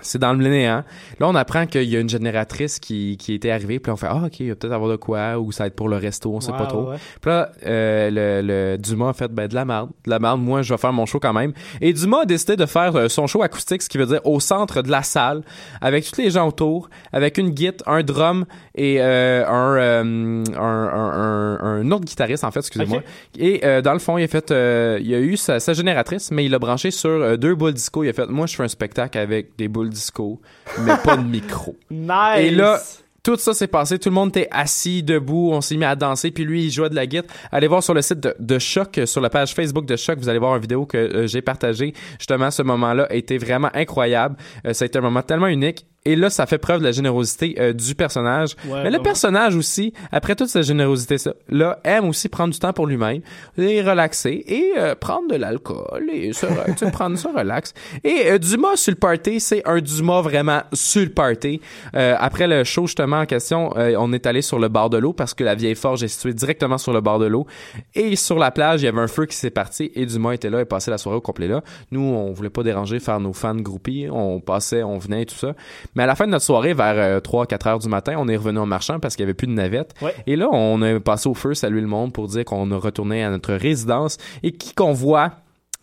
C'est dans le néant. Là, on apprend qu'il y a une génératrice qui, qui était arrivée. Puis on fait, ah, OK, il va peut-être avoir de quoi, ou ça va être pour le resto, on sait pas trop.
ouais.
Puis là, euh, le, le Dumas a fait ben, de la merde. De la merde, moi, je vais faire mon show quand même. Et Dumas a décidé de faire euh, son show acoustique, ce qui veut dire au centre de la salle, avec tous les gens autour, avec une guitare, un drum et euh, un, un, un, autre guitariste, en fait, excusez-moi. Et dans le fond, il a fait, il a eu sa, sa génératrice, mais il l'a branché sur deux boules disco. Il a fait, moi, je fais un spectacle avec des boules disco, mais pas de micro.
Nice!
Et là, tout ça s'est passé, tout le monde était assis, debout, on s'est mis à danser, puis lui, il jouait de la guitare. Allez voir sur le site de, de Choc, euh, sur la page Facebook de Choc, vous allez voir une vidéo que euh, j'ai partagée. Justement, ce moment-là a été vraiment incroyable. Euh, ça a été un moment tellement unique. Et là, ça fait preuve de la générosité euh, du personnage.
Ouais,
Mais le personnage aussi, après toute cette générosité-là, aime aussi prendre du temps pour lui-même, et relaxer, et euh, prendre de l'alcool, et se, tu prendre ça relax. Et euh, Dumas sur le party, c'est un Dumas vraiment sur le party. Euh, après le show justement en question, euh, on est allé sur le bord de l'eau parce que la vieille forge est située directement sur le bord de l'eau. Et sur la plage, il y avait un feu qui s'est parti et Dumas était là et passait la soirée au complet là. Nous, on voulait pas déranger, faire nos fans groupies. On passait, on venait et tout ça. Mais à la fin de notre soirée, vers 3-4 heures du matin, on est revenu en marchant parce qu'il y avait plus de navette.
Ouais.
Et là, on a passé au feu, salué le monde pour dire qu'on a retourné à notre résidence et qui qu'on voit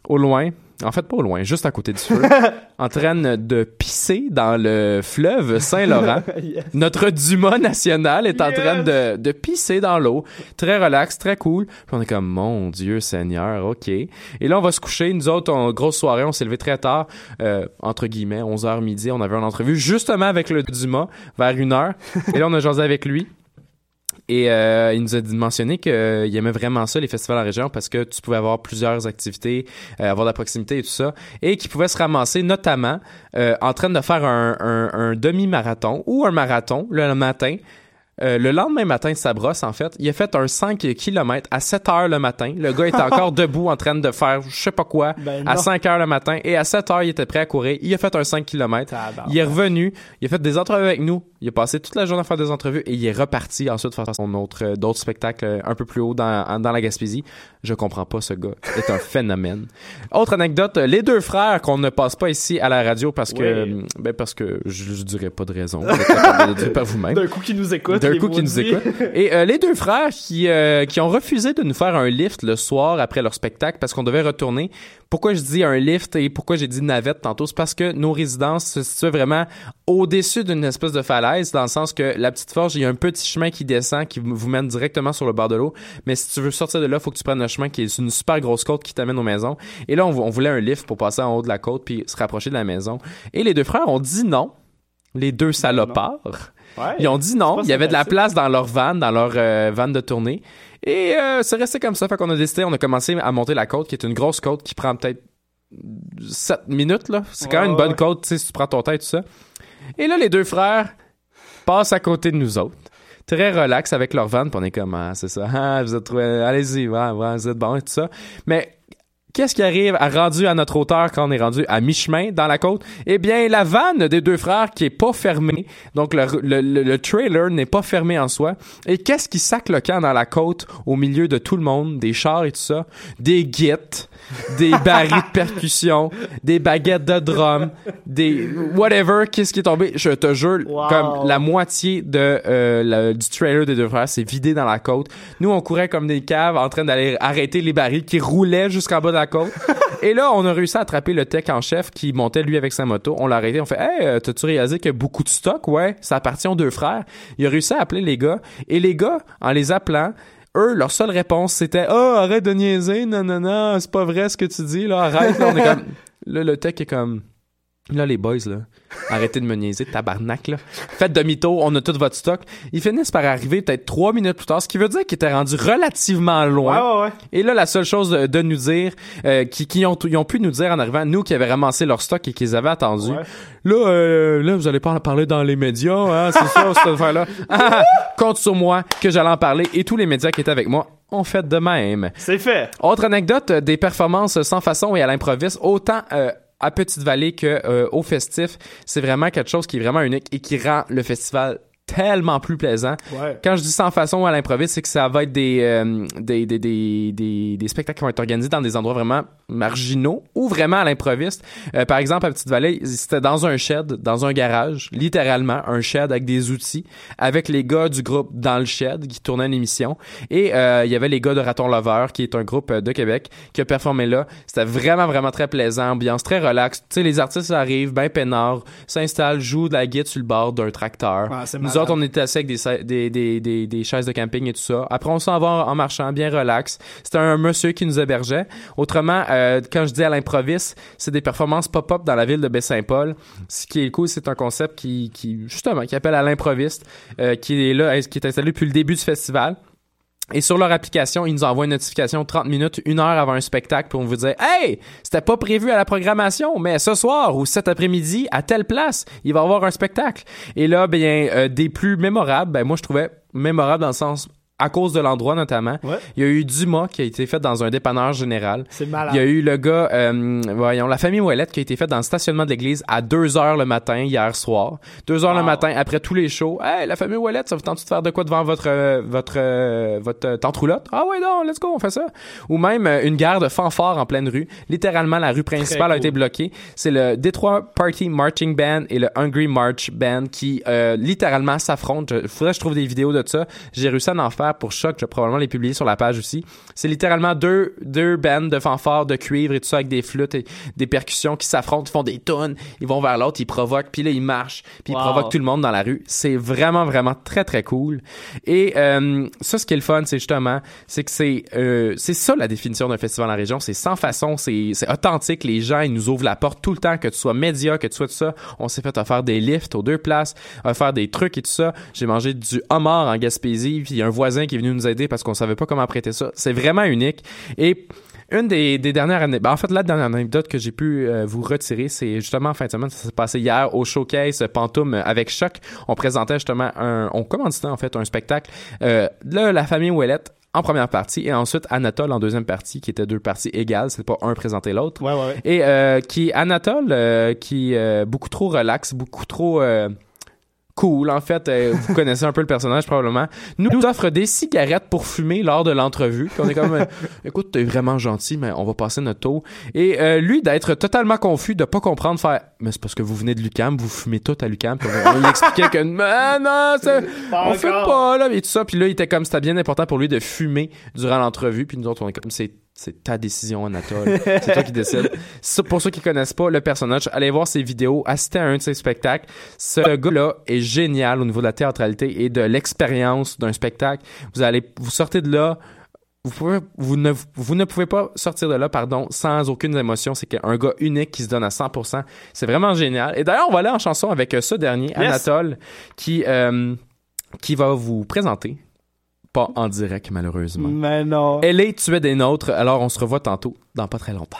au loin, en fait pas au loin, juste à côté du feu, en train de pisser dans le fleuve Saint-Laurent.
Yes.
Notre Dumas national est en
Yes.
train de, de pisser dans l'eau. Très relax, très cool. Puis on est comme, mon Dieu Seigneur, OK. Et là, on va se coucher. Nous autres, on, grosse soirée, on s'est levé très tard, euh, entre guillemets, 11h midi. On avait une entrevue justement avec le Dumas vers une heure. Et là, on a jasé avec lui. Et euh, il nous a dit- mentionné qu'il aimait vraiment ça, les festivals en région, parce que tu pouvais avoir plusieurs activités, euh, avoir de la proximité et tout ça, et qu'il pouvait se ramasser notamment euh, en train de faire un, un- un demi-marathon ou un marathon le matin. Euh, le lendemain matin de sa brosse, en fait, il a fait un 5 km à 7 heures le matin. Le gars était encore debout en train de faire je sais pas quoi
Ben
à
non.
5 heures le matin. Et à 7 heures, il était prêt à courir. Il a fait un 5 km. Il est revenu. Il a fait des entrevues avec nous. Il a passé toute la journée à faire des entrevues et il est reparti ensuite faire son autre, euh, d'autres spectacles euh, un peu plus haut dans, dans la Gaspésie. Je comprends pas ce gars. C'est un phénomène. Autre anecdote, les deux frères qu'on ne passe pas ici à la radio parce que,
Oui.
ben parce que je, je dirais pas de raison. Vous par vous-même
D'un coup qui nous écoute.
d'un coup qui nous écoutent. Et euh, les deux frères qui, euh, qui ont refusé de nous faire un lift le soir après leur spectacle parce qu'on devait retourner. Pourquoi je dis un lift et pourquoi j'ai dit navette tantôt? C'est parce que nos résidences se situent vraiment au-dessus d'une espèce de falaise, dans le sens que la petite forge, il y a un petit chemin qui descend, qui vous mène directement sur le bord de l'eau. Mais si tu veux sortir de là, faut que tu prennes le chemin qui est une super grosse côte qui t'amène aux maisons. Et là, on, on voulait un lift pour passer en haut de la côte puis se rapprocher de la maison. Et les deux frères ont dit non. Les deux salopards.
Ouais.
Ils ont dit non. Il y avait de la place dans leur van, dans leur euh, van de tournée. Et euh, c'est resté comme ça. Fait qu'on a décidé, on a commencé à monter la côte, qui est une grosse côte qui prend peut-être 7 minutes, là. C'est quand même une bonne côte, tu sais, si tu prends ton temps et tout ça. Et là, les deux frères passent à côté de nous autres. Très relax avec leur van, puis on est comme, ah, c'est ça, ah, vous êtes trouvé, allez-y, ouais, ouais, vous êtes bon et tout ça. Mais Qu'est-ce qui arrive à rendu à notre hauteur quand on est rendu à mi-chemin dans la côte? Eh bien, la vanne des deux frères qui est pas fermée. Donc, le, le, le- le trailer n'est pas fermé en soi. Et qu'est-ce qui sac le camp dans la côte au milieu de tout le monde? Des chars et tout ça. Des guites, des barils de percussion, des baguettes de drum, des whatever. Qu'est-ce qui est tombé? Je te jure,
Wow.
comme la moitié de, euh, le- du trailer des deux frères s'est vidé dans la côte. Nous, on courait comme des caves en train d'aller arrêter les barils qui roulaient jusqu'en bas de la côte. Et là, on a réussi à attraper le tech en chef qui montait lui avec sa moto. On l'a arrêté. On fait, hey, euh, t'as-tu réalisé qu'il y a beaucoup de stock? Ouais, ça appartient aux deux frères. Il a réussi à appeler les gars. Et les gars, en les appelant, eux, leur seule réponse, c'était, oh, arrête de niaiser. Non, non, non, c'est pas vrai ce que tu dis, là. Arrête. Là, on est comme, là, le tech est comme, Là, les boys, là, arrêtez de me niaiser, tabarnak, là. Faites demi-tour, on a tout votre stock. Ils finissent par arriver peut-être trois minutes plus tard, ce qui veut dire qu'ils étaient rendus relativement loin.
Ouais, ouais, ouais.
Et là, la seule chose de, nous dire, euh, qui, qui ont, ils ont pu nous dire en arrivant, nous qui avaient ramassé leur stock et qu'ils avaient attendu,
Ouais.
là, euh, là, vous allez pas en parler dans les médias, hein, c'est ça, cette affaire-là. Ah, compte sur moi que j'allais en parler. Et tous les médias qui étaient avec moi on fait de même.
C'est fait.
Autre anecdote, euh, des performances sans façon et à l'improviste, autant euh, à Petite-Vallée que euh, au festif, c'est vraiment quelque chose qui est vraiment unique et qui rend le festival tellement plus plaisant.
Ouais.
Quand je dis sans façon ou à l'improviste, c'est que ça va être des, euh, des, des, des, des, spectacles qui vont être organisés dans des endroits vraiment marginaux ou vraiment à l'improviste. Euh, par exemple, à Petite-Vallée, c'était dans un shed, dans un garage, littéralement, un shed avec des outils, avec les gars du groupe Dans le Shed qui tournaient une émission. Et euh, il y avait les gars de Raton Lover, qui est un groupe euh, de Québec, qui a performé là. C'était vraiment, vraiment très plaisant, ambiance très relax. Tu sais, les artistes arrivent, ben peinards, s'installent, jouent de la guitare sur le bord d'un tracteur. Nous autres, on était assis avec des, des, chaises de camping et tout ça. Après, on s'en va en, marchant, bien relax. C'était un monsieur qui nous hébergeait. Autrement, euh, quand je dis à l'improviste, c'est des performances pop-up dans la ville de Baie-Saint-Paul. Ce qui est cool, c'est un concept qui, qui justement, qui appelle à l'improviste, euh, qui est là, qui est installé depuis le début du festival. Et sur leur application, ils nous envoient une notification 30 minutes, une heure avant un spectacle pour vous dire Hey, c'était pas prévu à la programmation, mais ce soir ou cet après-midi, à telle place, il va y avoir un spectacle. Et là, bien, euh, des plus mémorables, ben moi je trouvais mémorable dans le sens à cause de l'endroit notamment.
Ouais.
Il y a eu Dumas qui a été fait dans un dépanneur général.
C'est malade.
Il y a eu le gars, euh, voyons, la famille Ouellette qui a été faite dans le stationnement de l'église à 2 heures le matin hier soir. 2 heures le matin après tous les shows. Hey, la famille Ouellette, ça vous tente de faire de quoi devant votre euh, votre euh, votre euh, tente roulotte? Ah ouais, non, let's go, on fait ça. Ou même euh, une guerre de fanfare en pleine rue. Littéralement, la rue principale a été bloquée. C'est le Detroit Party Marching Band et le Hungry March Band qui euh, littéralement s'affrontent. Faudrait que je trouve des vidéos de ça. J'ai réussi à en faire pour choc. Je vais probablement les publier sur la page aussi. C'est littéralement deux, deux bands de fanfare, de cuivre et tout ça avec des flûtes et des percussions qui s'affrontent, ils font des tonnes, ils vont vers l'autre, ils provoquent, puis là ils marchent, puis ils provoquent tout le monde dans la rue. C'est vraiment, vraiment très, très cool. Et euh, ça, ce qui est le fun, c'est justement, c'est que c'est euh, c'est ça la définition d'un festival en région. C'est sans façon, c'est c'est authentique. Les gens, ils nous ouvrent la porte tout le temps, que tu sois média, que tu sois tout ça. On s'est fait offrir des lifts aux deux places, offrir des trucs et tout ça. J'ai mangé du homard en Gaspésie, puis il y a un voisin qui est venu nous aider parce qu'on savait pas comment prêter ça. C'est vraiment unique. Et une des, des dernières années, ben en fait, la dernière anecdote que j'ai pu euh, vous retirer, c'est justement en fin de semaine, ça s'est passé hier au showcase Pantoum avec Choc. On présentait justement un, on commanditait en fait un spectacle. Euh, là, la famille Ouellette en première partie et ensuite Anatole en deuxième partie, qui étaient deux parties égales, c'est pas un présenté l'autre.
Ouais, ouais, ouais.
Et euh, qui Anatole, euh, qui euh, beaucoup trop relax, beaucoup trop cool. En fait, euh, vous connaissez un peu le personnage probablement. Nous, nous offre des cigarettes pour fumer lors de l'entrevue. On est comme, euh, écoute, t'es vraiment gentil, mais on va passer notre tour. Et euh, lui d'être totalement confus, de pas comprendre, faire, mais c'est parce que vous venez de Lucam, vous fumez tout à Lucam. On, lui expliquait que, mais non,
Pas
on
encore.
pas là, et tout ça. Puis là, il était comme, c'était bien important pour lui de fumer durant l'entrevue. Puis nous autres, on est comme, c'est c'est ta décision, Anatole. C'est toi qui décides. Pour ceux qui connaissent pas le personnage, allez voir ses vidéos, assistez à un de ses spectacles. Ce gars-là est génial au niveau de la théâtralité et de l'expérience d'un spectacle. Vous allez, vous sortez de là, vous, pouvez, vous, ne, vous ne pouvez pas sortir de là, pardon, sans aucune émotion. C'est qu'un gars unique qui se donne à 100%. C'est vraiment génial. Et d'ailleurs, on va aller en chanson avec euh, ce dernier, Anatole, qui, euh, qui va vous présenter. Pas en direct, malheureusement.
Mais non.
Elle est tuée des nôtres, alors on se revoit tantôt, dans pas très longtemps.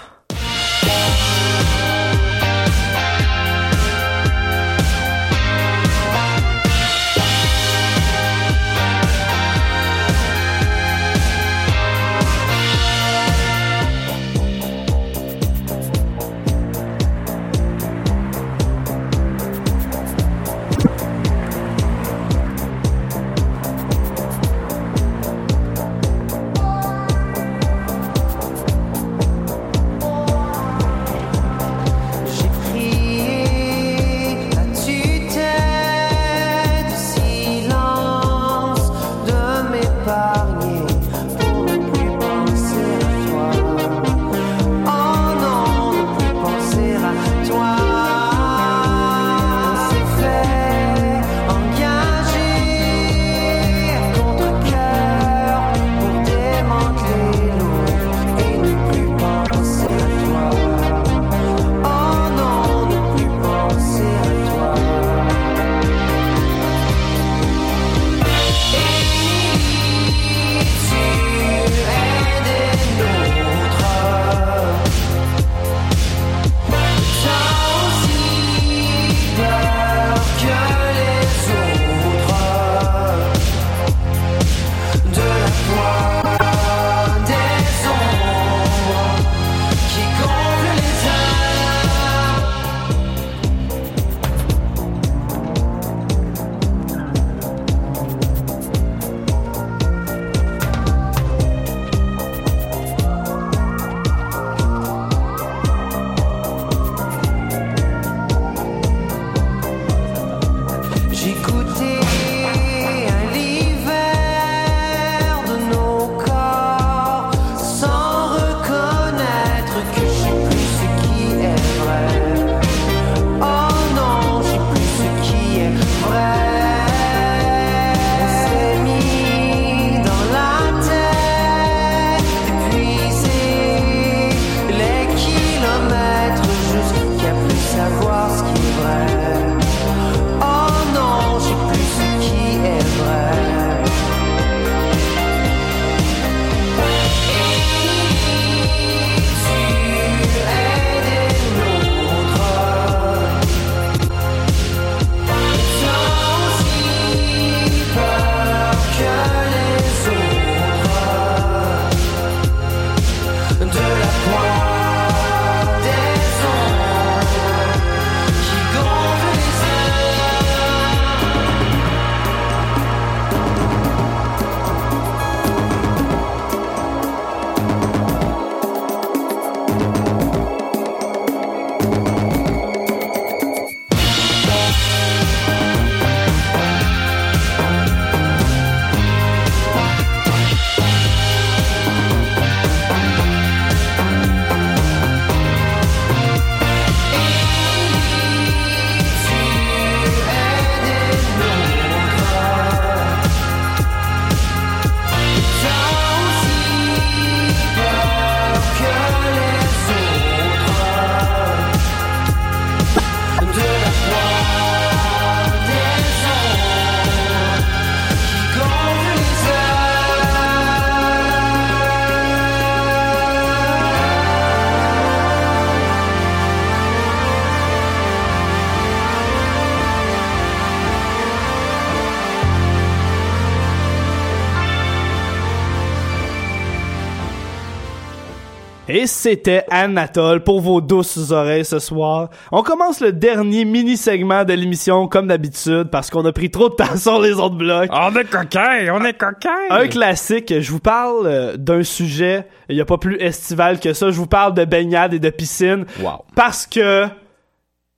Et c'était Anatole pour vos douces oreilles ce soir. On commence le dernier mini-segment de l'émission comme d'habitude parce qu'on a pris trop de temps sur les autres blocs.
On est coquin, on est coquin.
Un classique, je vous parle euh, d'un sujet, il n'y a pas plus estival que ça, je vous parle de baignade et de piscine.
Wow.
Parce que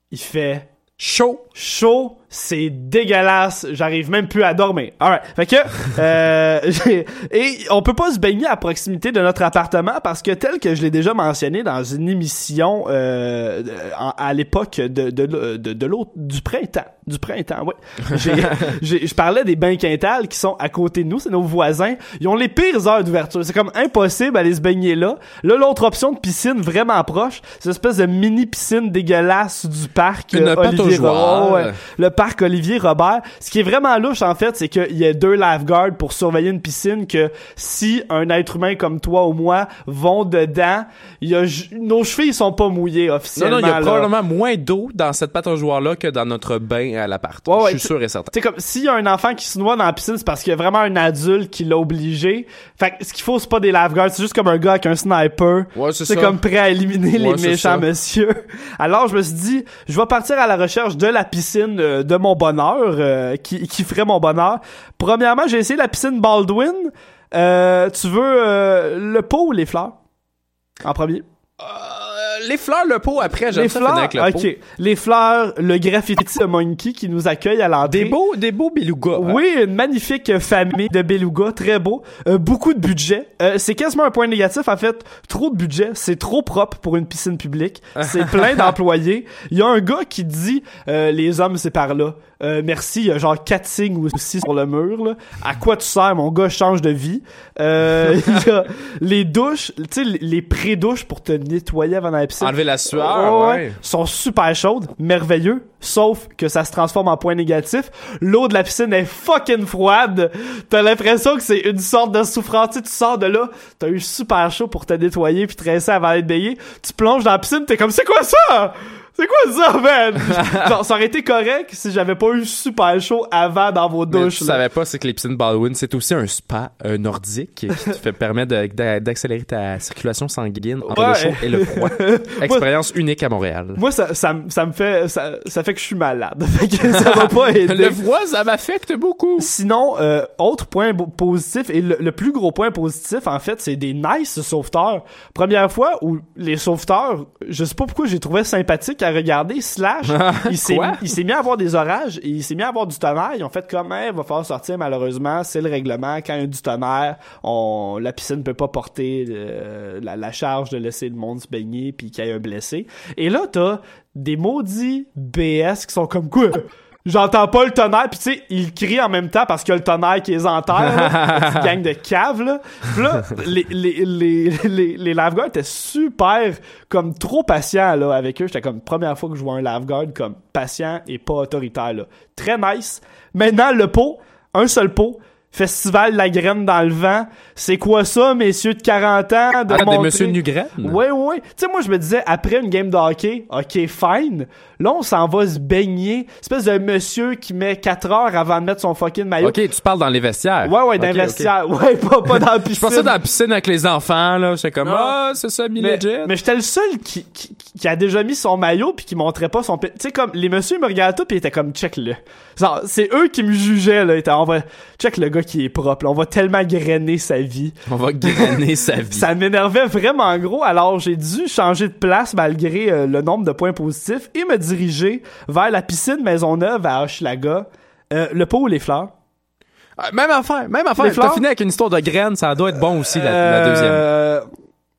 il fait
chaud.
Chaud, c'est dégueulasse, j'arrive même plus à dormir. Alright, fait que euh, et on peut pas se baigner à proximité de notre appartement parce que tel que je l'ai déjà mentionné dans une émission euh, à l'époque de de de, de l'autre du printemps, du printemps, ouais. J'ai j'ai- je parlais des bains quintales qui sont à côté de nous, c'est nos voisins, ils ont les pires heures d'ouverture, c'est comme impossible d'aller se baigner là. Là l'autre option de piscine vraiment proche, c'est une espèce de mini piscine dégueulasse du parc
Une
euh, Olivier. Robert. Ouais, le parc Olivier Robert. Ce qui est vraiment louche, en fait, c'est qu'il y a deux lifeguards pour surveiller une piscine que si un être humain comme toi ou moi vont dedans, y a, nos chevilles sont pas mouillées
Non,
officiellement.
non, il y a
là.
probablement moins d'eau dans cette pataugeoire-là que dans notre bain à l'appart.
Ouais, ouais,
je suis sûr et certain.
Sais, comme, s'il y a un enfant qui se noie dans la piscine, c'est parce qu'il y a vraiment un adulte qui l'a obligé. Fait que ce qu'il faut, c'est pas des lifeguards, c'est juste comme un gars avec un sniper.
Ouais, c'est
C'est comme prêt à éliminer les
c'est
méchants monsieur. Alors, je me suis dit, je vais partir à la recherche de la piscine euh, de mon bonheur, euh, qui, qui ferait mon bonheur. Premièrement, j'ai essayé la piscine Baldwin. Euh, tu veux le pot ou les fleurs? En premier.
Euh, les fleurs, le pot, après, j'aime
Les
ça
fleurs,
avec le pot.
ok. Les fleurs, le graffiti de Monkey qui nous accueille à l'entrée.
Des beaux, des beaux belugas. hein.
Oui, une magnifique famille de belugas, très beau. Euh, beaucoup de budget. Euh, c'est quasiment un point négatif, en fait. Trop de budget. C'est trop propre pour une piscine publique. C'est plein d'employés. Il y a un gars qui dit euh, les hommes, c'est par là. Euh, merci, il y a genre quatre signes aussi sur le mur. Là. À quoi tu sers, mon gars, change de vie. Euh, il y a les douches, tu sais, les- pré-douches pour te nettoyer avant la piscine.
Enlever la sueur, ouais.
Sont super chaudes, merveilleux, sauf que ça se transforme en point négatif. L'eau de la piscine est fucking froide. T'as l'impression que c'est une sorte de souffrance. Tu sors de là, t'as eu super chaud pour te nettoyer puis te rincer avant d'être baigné. Tu plonges dans la piscine, t'es comme, c'est quoi ça? C'est quoi ça, man? Genre, ça aurait été correct si j'avais pas eu super chaud avant dans vos
Mais
douches.
tu
là.
savais pas, c'est que les piscines Baldwin, c'est aussi un spa euh, nordique qui te fait d'a- d'accélérer ta circulation sanguine entre
Ouais.
le chaud et le froid. Expérience unique à Montréal.
Moi, ça, ça, me- ça me fait, ça, ça fait que je suis malade. Ça va pas aider.
Le froid, ça m'affecte beaucoup.
Sinon, euh, autre point positif, et le, le plus gros point positif, en fait, c'est des nice sauveteurs. Première fois où les sauveteurs, je sais pas pourquoi j'ai trouvé sympathique à regarder, slash, il s'est
Quoi?
il s'est mis à avoir des orages, et il s'est mis à avoir du tonnerre, ils ont fait comme, Hey, va falloir sortir malheureusement, c'est le règlement, quand il y a du tonnerre, on, la piscine peut pas porter euh, la, la charge de laisser le monde se baigner, puis qu'il y ait un blessé. Et là, t'as des maudits BS qui sont comme quoi? J'entends pas le tonnerre, puis tu sais, ils crient en même temps parce qu'il y a le tonnerre qui les enterre, là. Petite gang de caves, là. Là, les, les, les, les, les lifeguards étaient super, comme trop patients, là, avec eux. J'étais comme, première fois que je vois un lifeguard comme patient et pas autoritaire, là. Très nice. Maintenant, le pot, un seul pot, Festival La Graine dans le vent. C'est quoi ça, messieurs de 40 ans? De
Ah, des
montrer-
Monsieur Nugraine?
Ouais, ouais, ouais. Tu sais, moi, je me disais, après une game de hockey, ok, fine. Là, on s'en va se baigner. Espèce de monsieur qui met 4 heures avant de mettre son fucking maillot.
Ok, tu parles dans les vestiaires.
Ouais, ouais, dans
ok.
le vestiaire. Ouais, pas, pas dans la piscine.
Je pensais dans la piscine avec les enfants, là. J'étais comme, ah, c'est ça, mi
mais, mais j'étais le seul qui, qui, qui a déjà mis son maillot puis qui montrait pas son tu sais comme les messieurs me regardaient tout puis ils étaient comme check le genre c'est eux qui me jugeaient là ils étaient, on va check le gars qui est propre là. on va tellement grainer sa vie
On va grainer sa vie.
ça m'énervait vraiment gros, alors j'ai dû changer de place malgré euh, le nombre de points positifs et me diriger vers la piscine Maisonneuve à Hochelaga. Euh, le pot ou les fleurs?
Ah, Même affaire, même affaire. T'as fini avec une histoire de graines, ça doit être bon aussi, la, la deuxième.
Euh,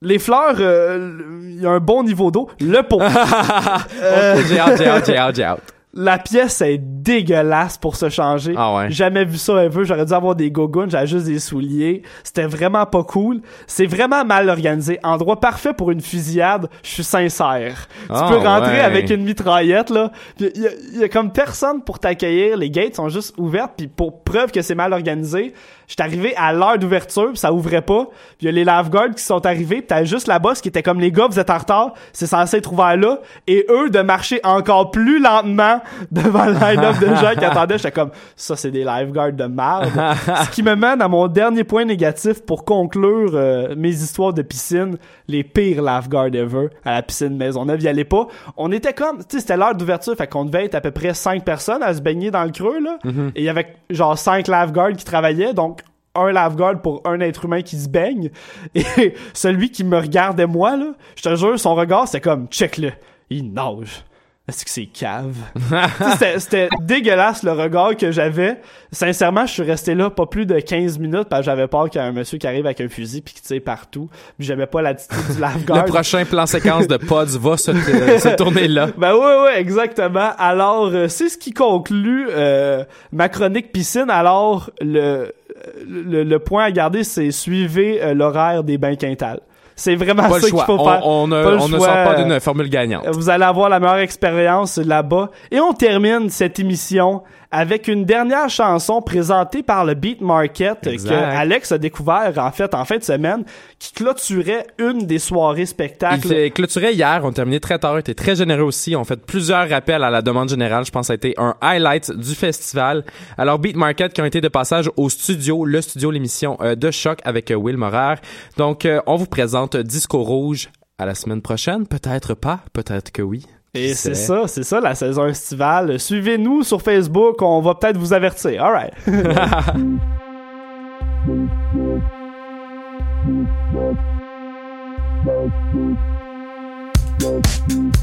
Les fleurs, euh, il y a un bon niveau d'eau. Le pot. Euh,
j'ai hâte, j'ai hâte, j'ai hâte, j'ai hâte.
La pièce est dégueulasse pour se changer.
Ah ouais.
Jamais vu ça un peu. J'aurais dû avoir des gogoons, j'avais juste des souliers. C'était vraiment pas cool. C'est vraiment mal organisé. Endroit parfait pour une fusillade. Je suis sincère.
Ah
tu peux rentrer
ouais.
avec une mitraillette là. Il y, a- y a comme personne pour t'accueillir. Les gates sont juste ouvertes. Puis pour preuve que c'est mal organisé, J'étais arrivé à l'heure d'ouverture, puis ça ouvrait pas. Puis il y a les lifeguards qui sont arrivés, puis t'avais juste la boss qui était comme les gars, vous êtes en retard, c'est censé être ouvert là. Et eux de marcher encore plus lentement devant le line-up de gens qui attendaient. J'étais comme, ça c'est des lifeguards de merde. Ce qui me mène à mon dernier point négatif pour conclure euh, mes histoires de piscine, les pires lifeguards ever à la piscine Maisonneuve. Y allait pas. On était comme, tu sais, c'était l'heure d'ouverture, fait qu'on devait être à peu près cinq personnes à se baigner dans le creux, là. Et il y avait genre cinq lifeguards qui travaillaient, donc un lifeguard pour un être humain qui se baigne. Et celui qui me regardait moi, là, je te jure, son regard, c'était comme, check-le, il nage. Est-ce que c'est cave? C'était- dégueulasse le regard que j'avais. Sincèrement, je suis resté là pas plus de 15 minutes parce que j'avais peur qu'il y ait un monsieur qui arrive avec un fusil puis qui tire partout. Puis j'avais pas l'attitude du lifeguard.
Le prochain plan séquence de Pods va se, euh, se tourner là.
Ben ouais, ouais, exactement. Alors, euh, c'est ce qui conclut euh, ma chronique piscine. Alors, le, le, le point à garder, c'est suivez euh, l'horaire des bains quintales. C'est vraiment
Pas
ça qu'il faut faire.
on ne,
Pas le
on ne
choix.
sort pas d'une formule gagnante.
Vous allez avoir la meilleure expérience là-bas. Et on termine cette émission avec une dernière chanson présentée par le Beat Market
Exact.
que Alex a découvert en fait en fin de semaine qui clôturait une des soirées
Il
spectacles.
fait clôturé hier, on a terminé très tard, était très généreux aussi, on fait plusieurs rappels à la demande générale, je pense que ça a été un highlight du festival. Alors Beat Market qui ont été de passage au studio, le studio, l'émission euh, de choc avec euh, Will Morer. Donc euh, on vous présente Disco Rouge à la semaine prochaine, peut-être pas, peut-être que oui.
Et c'est ça, c'est ça la saison estivale. Suivez-nous sur Facebook, on va peut-être vous avertir. All right.